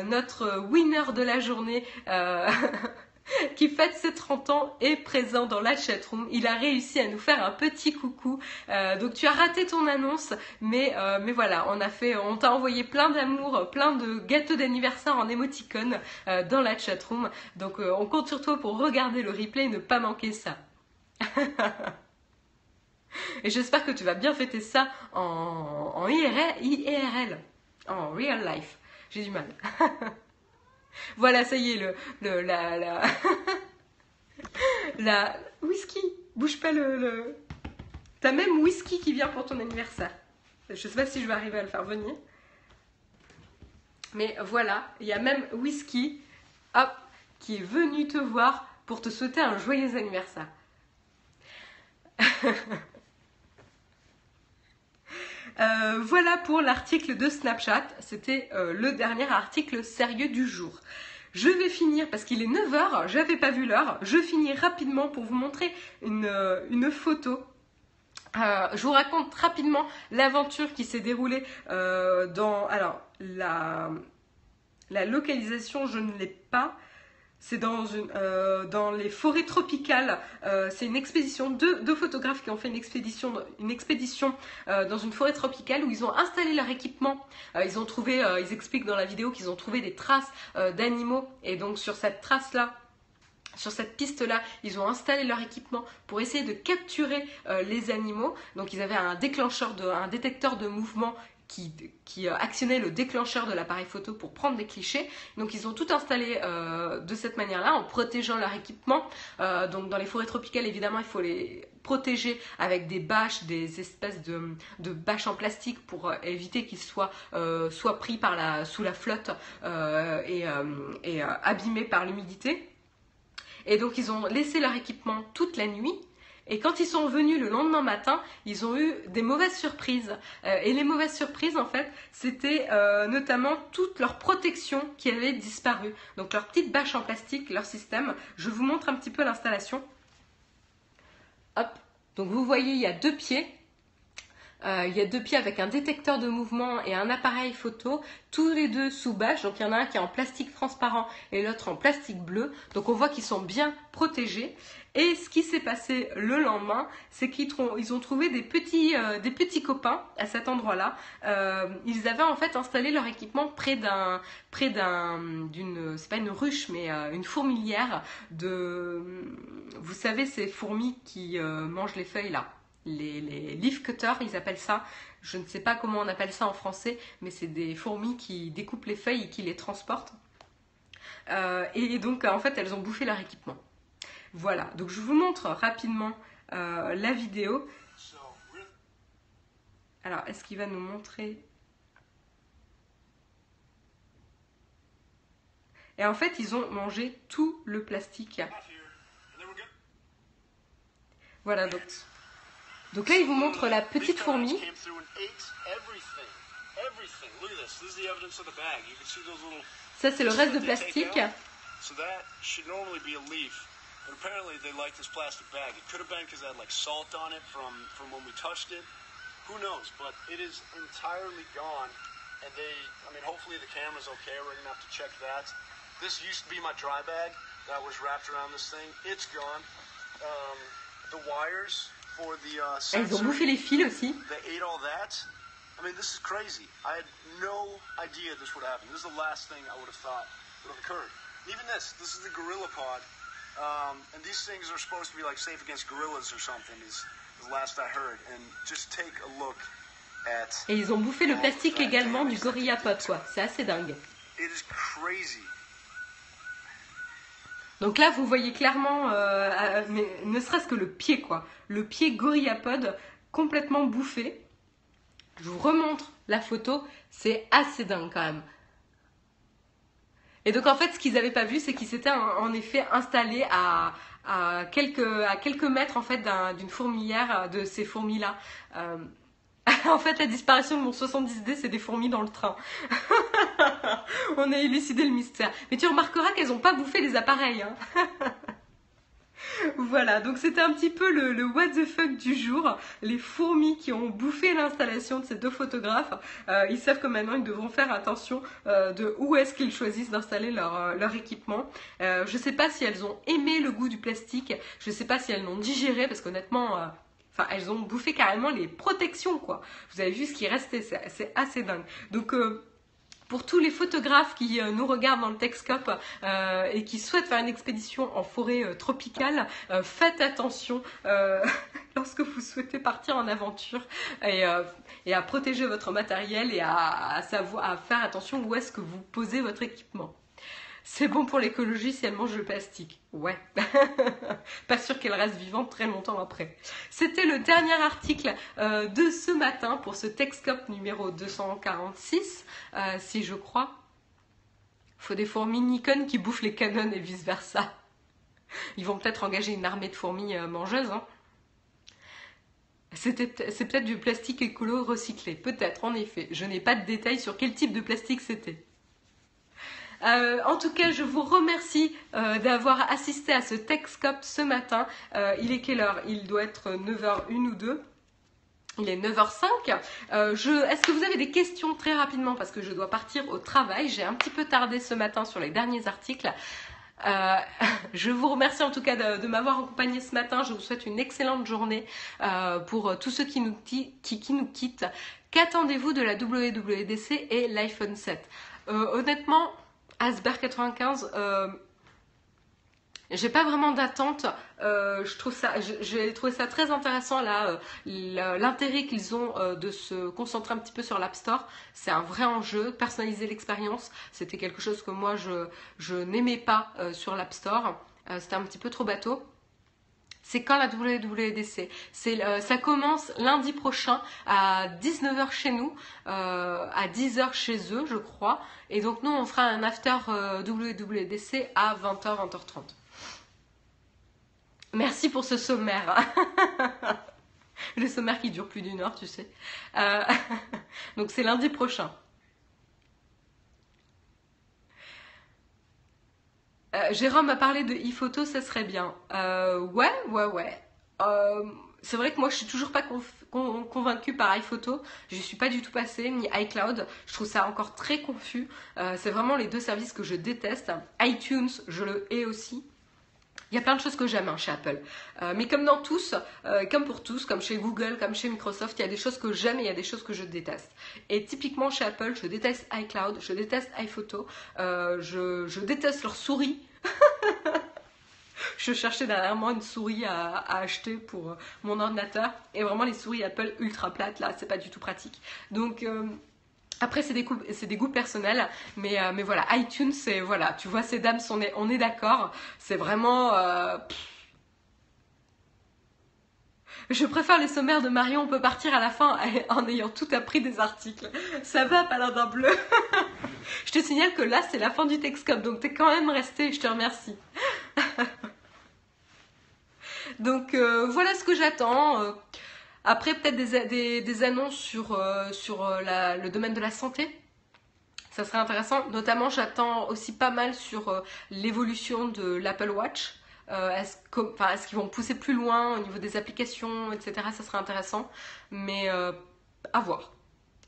notre winner de la journée qui fête ses 30 ans, est présent dans la chatroom. Il a réussi à nous faire un petit coucou. Euh, donc tu as raté ton annonce, mais, euh, mais voilà, on a fait, on t'a envoyé plein d'amour, plein de gâteaux d'anniversaire en émoticône euh, dans la chatroom. Donc on compte sur toi pour regarder le replay et ne pas manquer ça. et j'espère que tu vas bien fêter ça en, en IRL, IRL, en real life. J'ai du mal. Voilà, ça y est, le, le la, la, la whisky. Bouge pas le, le... T'as même whisky qui vient pour ton anniversaire. Je sais pas si je vais arriver à le faire venir. Mais voilà, il y a même whisky, hop, qui est venu te voir pour te souhaiter un joyeux anniversaire. Euh, voilà pour l'article de Snapchat. C'était euh, le dernier article sérieux du jour. Je vais finir parce qu'il est 9h, j'avais pas vu l'heure. Je finis rapidement pour vous montrer une, euh, photo. je vous raconte rapidement l'aventure qui s'est déroulée dans. Alors, la, la localisation, je ne l'ai pas. C'est dans, euh, dans les forêts tropicales. Euh, c'est une expédition, deux, deux, photographes qui ont fait une expédition, euh, dans une forêt tropicale où ils ont installé leur équipement. ils ont trouvé, ils expliquent dans la vidéo qu'ils ont trouvé des traces d'animaux. Et donc sur cette trace-là, sur cette piste-là, ils ont installé leur équipement pour essayer de capturer les animaux. Donc ils avaient un déclencheur, un détecteur de mouvement qui, euh, actionnait le déclencheur de l'appareil photo pour prendre des clichés. Donc ils ont tout installé euh, de cette manière-là en protégeant leur équipement. Euh, donc dans les forêts tropicales, évidemment, il faut les protéger avec des bâches, des espèces de, bâches en plastique pour éviter qu'ils soient pris sous la flotte et, et abîmés par l'humidité. Et donc ils ont laissé leur équipement toute la nuit et quand ils sont venus le lendemain matin, ils ont eu des mauvaises surprises. Euh, et les mauvaises surprises, en fait, c'était euh, notamment toute leur protection qui avait disparu. Donc leur petite bâche en plastique, leur système. Je vous montre un petit peu l'installation. Hop. Donc vous voyez, il y a deux pieds. Euh, il y a deux pieds avec un détecteur de mouvement et un appareil photo, tous les deux sous bâche. Donc il y en a un qui est en plastique transparent et l'autre en plastique bleu. Donc on voit qu'ils sont bien protégés. Et ce qui s'est passé le lendemain, c'est qu'ils ont trouvé des petits, euh, des petits copains à cet endroit-là. Euh, ils avaient en fait installé leur équipement près d'un, d'une, c'est pas une ruche, mais une fourmilière de, vous savez, ces fourmis qui mangent les feuilles là les, leaf cutters, ils appellent ça. Je ne sais pas comment on appelle ça en français, mais c'est des fourmis qui découpent les feuilles et qui les transportent. Euh, et donc, en fait, elles ont bouffé leur équipement. Voilà, donc je vous montre rapidement euh, la vidéo. Alors, est-ce qu'il va nous montrer? Et en fait, ils ont mangé tout le plastique. Voilà, donc donc là, il vous montre la petite fourmi. Ça, c'est le reste de plastique. But apparently they like this plastic bag. It could have been because it had like salt on it from, from when we touched it. Who knows? But it is entirely gone. And they, I mean, hopefully the camera's okay. We're going to have to check that. This used to be my dry bag that was wrapped around this thing. It's gone. Um, the wires Uh, ils ont bouffé les fils aussi. I mean, this is crazy. I had no idea this would happen. This is the last thing I would have thought would have occurred. Even this, this is the gorilla pod. Um, and these things are supposed to be like safe against gorillas or something, is the last I heard. And just take a look at. Et ils ont bouffé le plastique également du gorilla pod, quoi. C'est assez dingue. It is crazy. Donc là, vous voyez clairement, euh, mais ne serait-ce que le pied, quoi. Le pied gorillapod complètement bouffé. Je vous remontre la photo, c'est assez dingue quand même. Et donc en fait, ce qu'ils n'avaient pas vu, c'est qu'ils s'étaient en, effet installés à, quelques, à quelques mètres en fait d'une fourmilière de ces fourmis-là. Euh, en fait, la disparition de mon 70D, c'est des fourmis dans le train. On a élucidé le mystère. Mais tu remarqueras qu'elles n'ont pas bouffé les appareils. Hein. Voilà, donc c'était un petit peu le, what the fuck du jour. Les fourmis qui ont bouffé l'installation de ces deux photographes, euh, ils savent que maintenant ils devront faire attention euh, de où est-ce qu'ils choisissent d'installer leur, euh, leur, équipement. je ne sais pas si elles ont aimé le goût du plastique, je ne sais pas si elles l'ont digéré, parce qu'honnêtement, Enfin, elles ont bouffé carrément les protections, quoi. Vous avez vu ce qui restait, c'est assez dingue. Donc, pour tous les photographes qui euh, nous regardent dans le Texcope euh, et qui souhaitent faire une expédition en forêt euh, tropicale, faites attention lorsque vous souhaitez partir en aventure et, à protéger votre matériel et à, faire attention où est-ce que vous posez votre équipement. C'est bon pour l'écologie si elle mange le plastique. Ouais. Pas sûr qu'elle reste vivante très longtemps après. C'était le dernier article euh, de ce matin pour ce Texcope numéro 246, euh, si je crois. Faut des fourmis Nikon qui bouffent les canons et vice versa. Ils vont peut-être engager une armée de fourmis euh, mangeuses. Hein. C'est peut-être du plastique écolo recyclé. Peut-être, en effet. Je n'ai pas de détails sur quel type de plastique c'était. Euh, en tout cas, je vous remercie euh, d'avoir assisté à ce Texcop ce matin. Euh, il est quelle heure? Il doit être 9h01 ou 2. Il est 9h05. Est-ce que vous avez des questions très rapidement? Parce que je dois partir au travail J'ai un petit peu tardé ce matin sur les derniers articles. je vous remercie en tout cas de, m'avoir accompagné ce matin. Je vous souhaite une excellente journée pour tous ceux qui nous, qui, qui nous quittent. Qu'attendez-vous de la WWDC et l'iPhone 7 Honnêtement, Asper 95, euh, j'ai pas vraiment d'attente. Euh, j'ai trouvé ça très intéressant euh, l'intérêt qu'ils ont de se concentrer un petit peu sur l'App Store. C'est un vrai enjeu. Personnaliser l'expérience, c'était quelque chose que moi je n'aimais pas sur l'App Store. c'était un petit peu trop bateau. C'est quand la WWDC euh, Ça commence lundi prochain à 19h chez nous, euh, à 10h chez eux, je crois. Et donc nous, on fera un after euh, WWDC à 20h, 20h30. Merci pour ce sommaire. Le sommaire qui dure plus d'une heure, tu sais. donc c'est lundi prochain. Euh, Jérôme a parlé de e-photo, ça serait bien. Euh, ouais, ouais, ouais. Euh, c'est vrai que moi je suis toujours pas convaincue par iPhoto, je suis pas du tout passée, ni iCloud, je trouve ça encore très confus. c'est vraiment les deux services que je déteste. iTunes, je le hais aussi. Il y a plein de choses que j'aime hein, chez Apple. mais comme dans tous, comme pour tous, comme chez Google, comme chez Microsoft, il y a des choses que j'aime et il y a des choses que je déteste. Et typiquement chez Apple, je déteste iCloud, je déteste iPhoto, je, je, déteste leur souris. je cherchais dernièrement une souris à, acheter pour euh, mon ordinateur. Et vraiment, les souris Apple ultra plates, là, c'est pas du tout pratique. Donc. Euh, après, c'est des, goûts, personnels, mais, euh, mais voilà, iTunes, c'est voilà, tu vois, ces dames, on est, est d'accord, c'est vraiment. Je préfère les sommaires de Marion, on peut partir à la fin en ayant tout appris des articles. Ça va, paladin bleu? Je te signale que là, c'est la fin du Texcop, donc t'es quand même resté, je te remercie. donc euh, voilà ce que j'attends. Euh, après, peut-être des, annonces sur, euh, sur le domaine de la santé. Ça serait intéressant. Notamment, j'attends aussi pas mal sur l'évolution de l'Apple Watch. est-ce, qu'ils vont pousser plus loin au niveau des applications, etc. Ça serait intéressant. Mais à voir.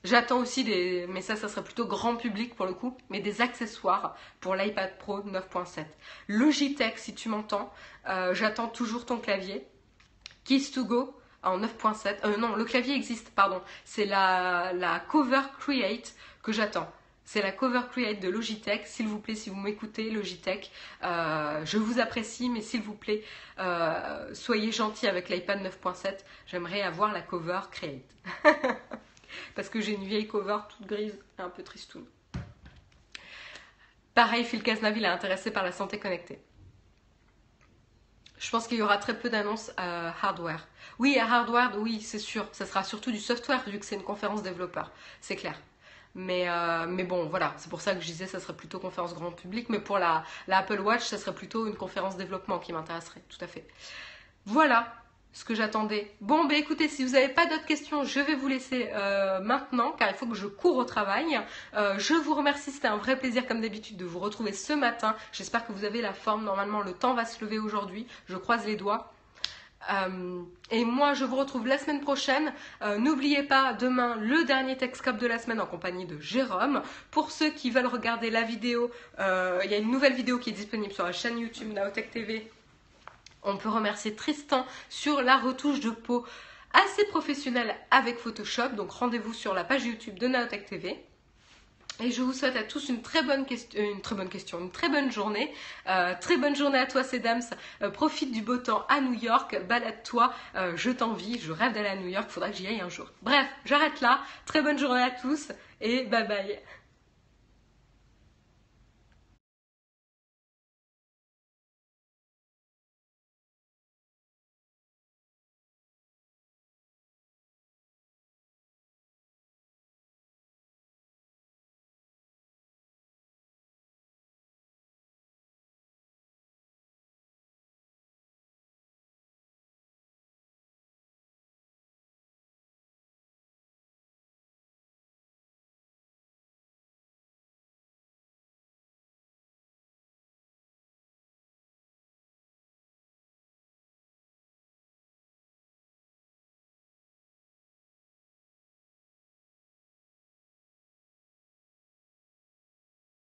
J'attends aussi des, mais ça, ça serait plutôt grand public pour le coup, mais des accessoires pour l'iPad Pro 9.7. Logitech, si tu m'entends, euh, j'attends toujours ton clavier. Kiss to Go en 9.7. Euh, non, le clavier existe, pardon. C'est la, Cover Create que j'attends. C'est la Cover Create de Logitech. S'il vous plaît, si vous m'écoutez, Logitech, euh, je vous apprécie, mais s'il vous plaît, soyez gentil avec l'iPad 9.7. J'aimerais avoir la Cover Create. parce que j'ai une vieille cover toute grise et un peu tristoun. Pareil, Phil Cazenave, il est intéressé par la santé connectée. Je pense qu'il y aura très peu d'annonces à hardware. Oui, à hardware, oui, c'est sûr. Ça sera surtout du software vu que c'est une conférence développeur. C'est clair. Mais, euh, bon, voilà. C'est pour ça que je disais ça serait plutôt conférence grand public. Mais pour la, la Apple Watch, ça serait plutôt une conférence développement qui m'intéresserait. Tout à fait. Voilà ce que j'attendais. Bon, ben écoutez, si vous n'avez pas d'autres questions, je vais vous laisser euh, maintenant, car il faut que je cours au travail. Euh, je vous remercie, c'était un vrai plaisir comme d'habitude de vous retrouver ce matin. J'espère que vous avez la forme. Normalement, le temps va se lever aujourd'hui. Je croise les doigts. Euh, et moi, je vous retrouve la semaine prochaine. N'oubliez pas, demain, le dernier Texcope de la semaine en compagnie de Jérôme. Pour ceux qui veulent regarder la vidéo, il y a une nouvelle vidéo qui est disponible sur la chaîne YouTube Naotech TV on peut remercier Tristan sur la retouche de peau assez professionnelle avec Photoshop. Donc rendez-vous sur la page YouTube de Naotech TV. Et je vous souhaite à tous une très bonne question, une très bonne question, une très bonne journée. Euh, très bonne journée à toi, Sedams. Euh, profite du beau temps à New York. Balade-toi. Euh, je t'envie. Je rêve d'aller à New York. Faudra que j'y aille un jour. Bref, j'arrête là. Très bonne journée à tous et bye bye.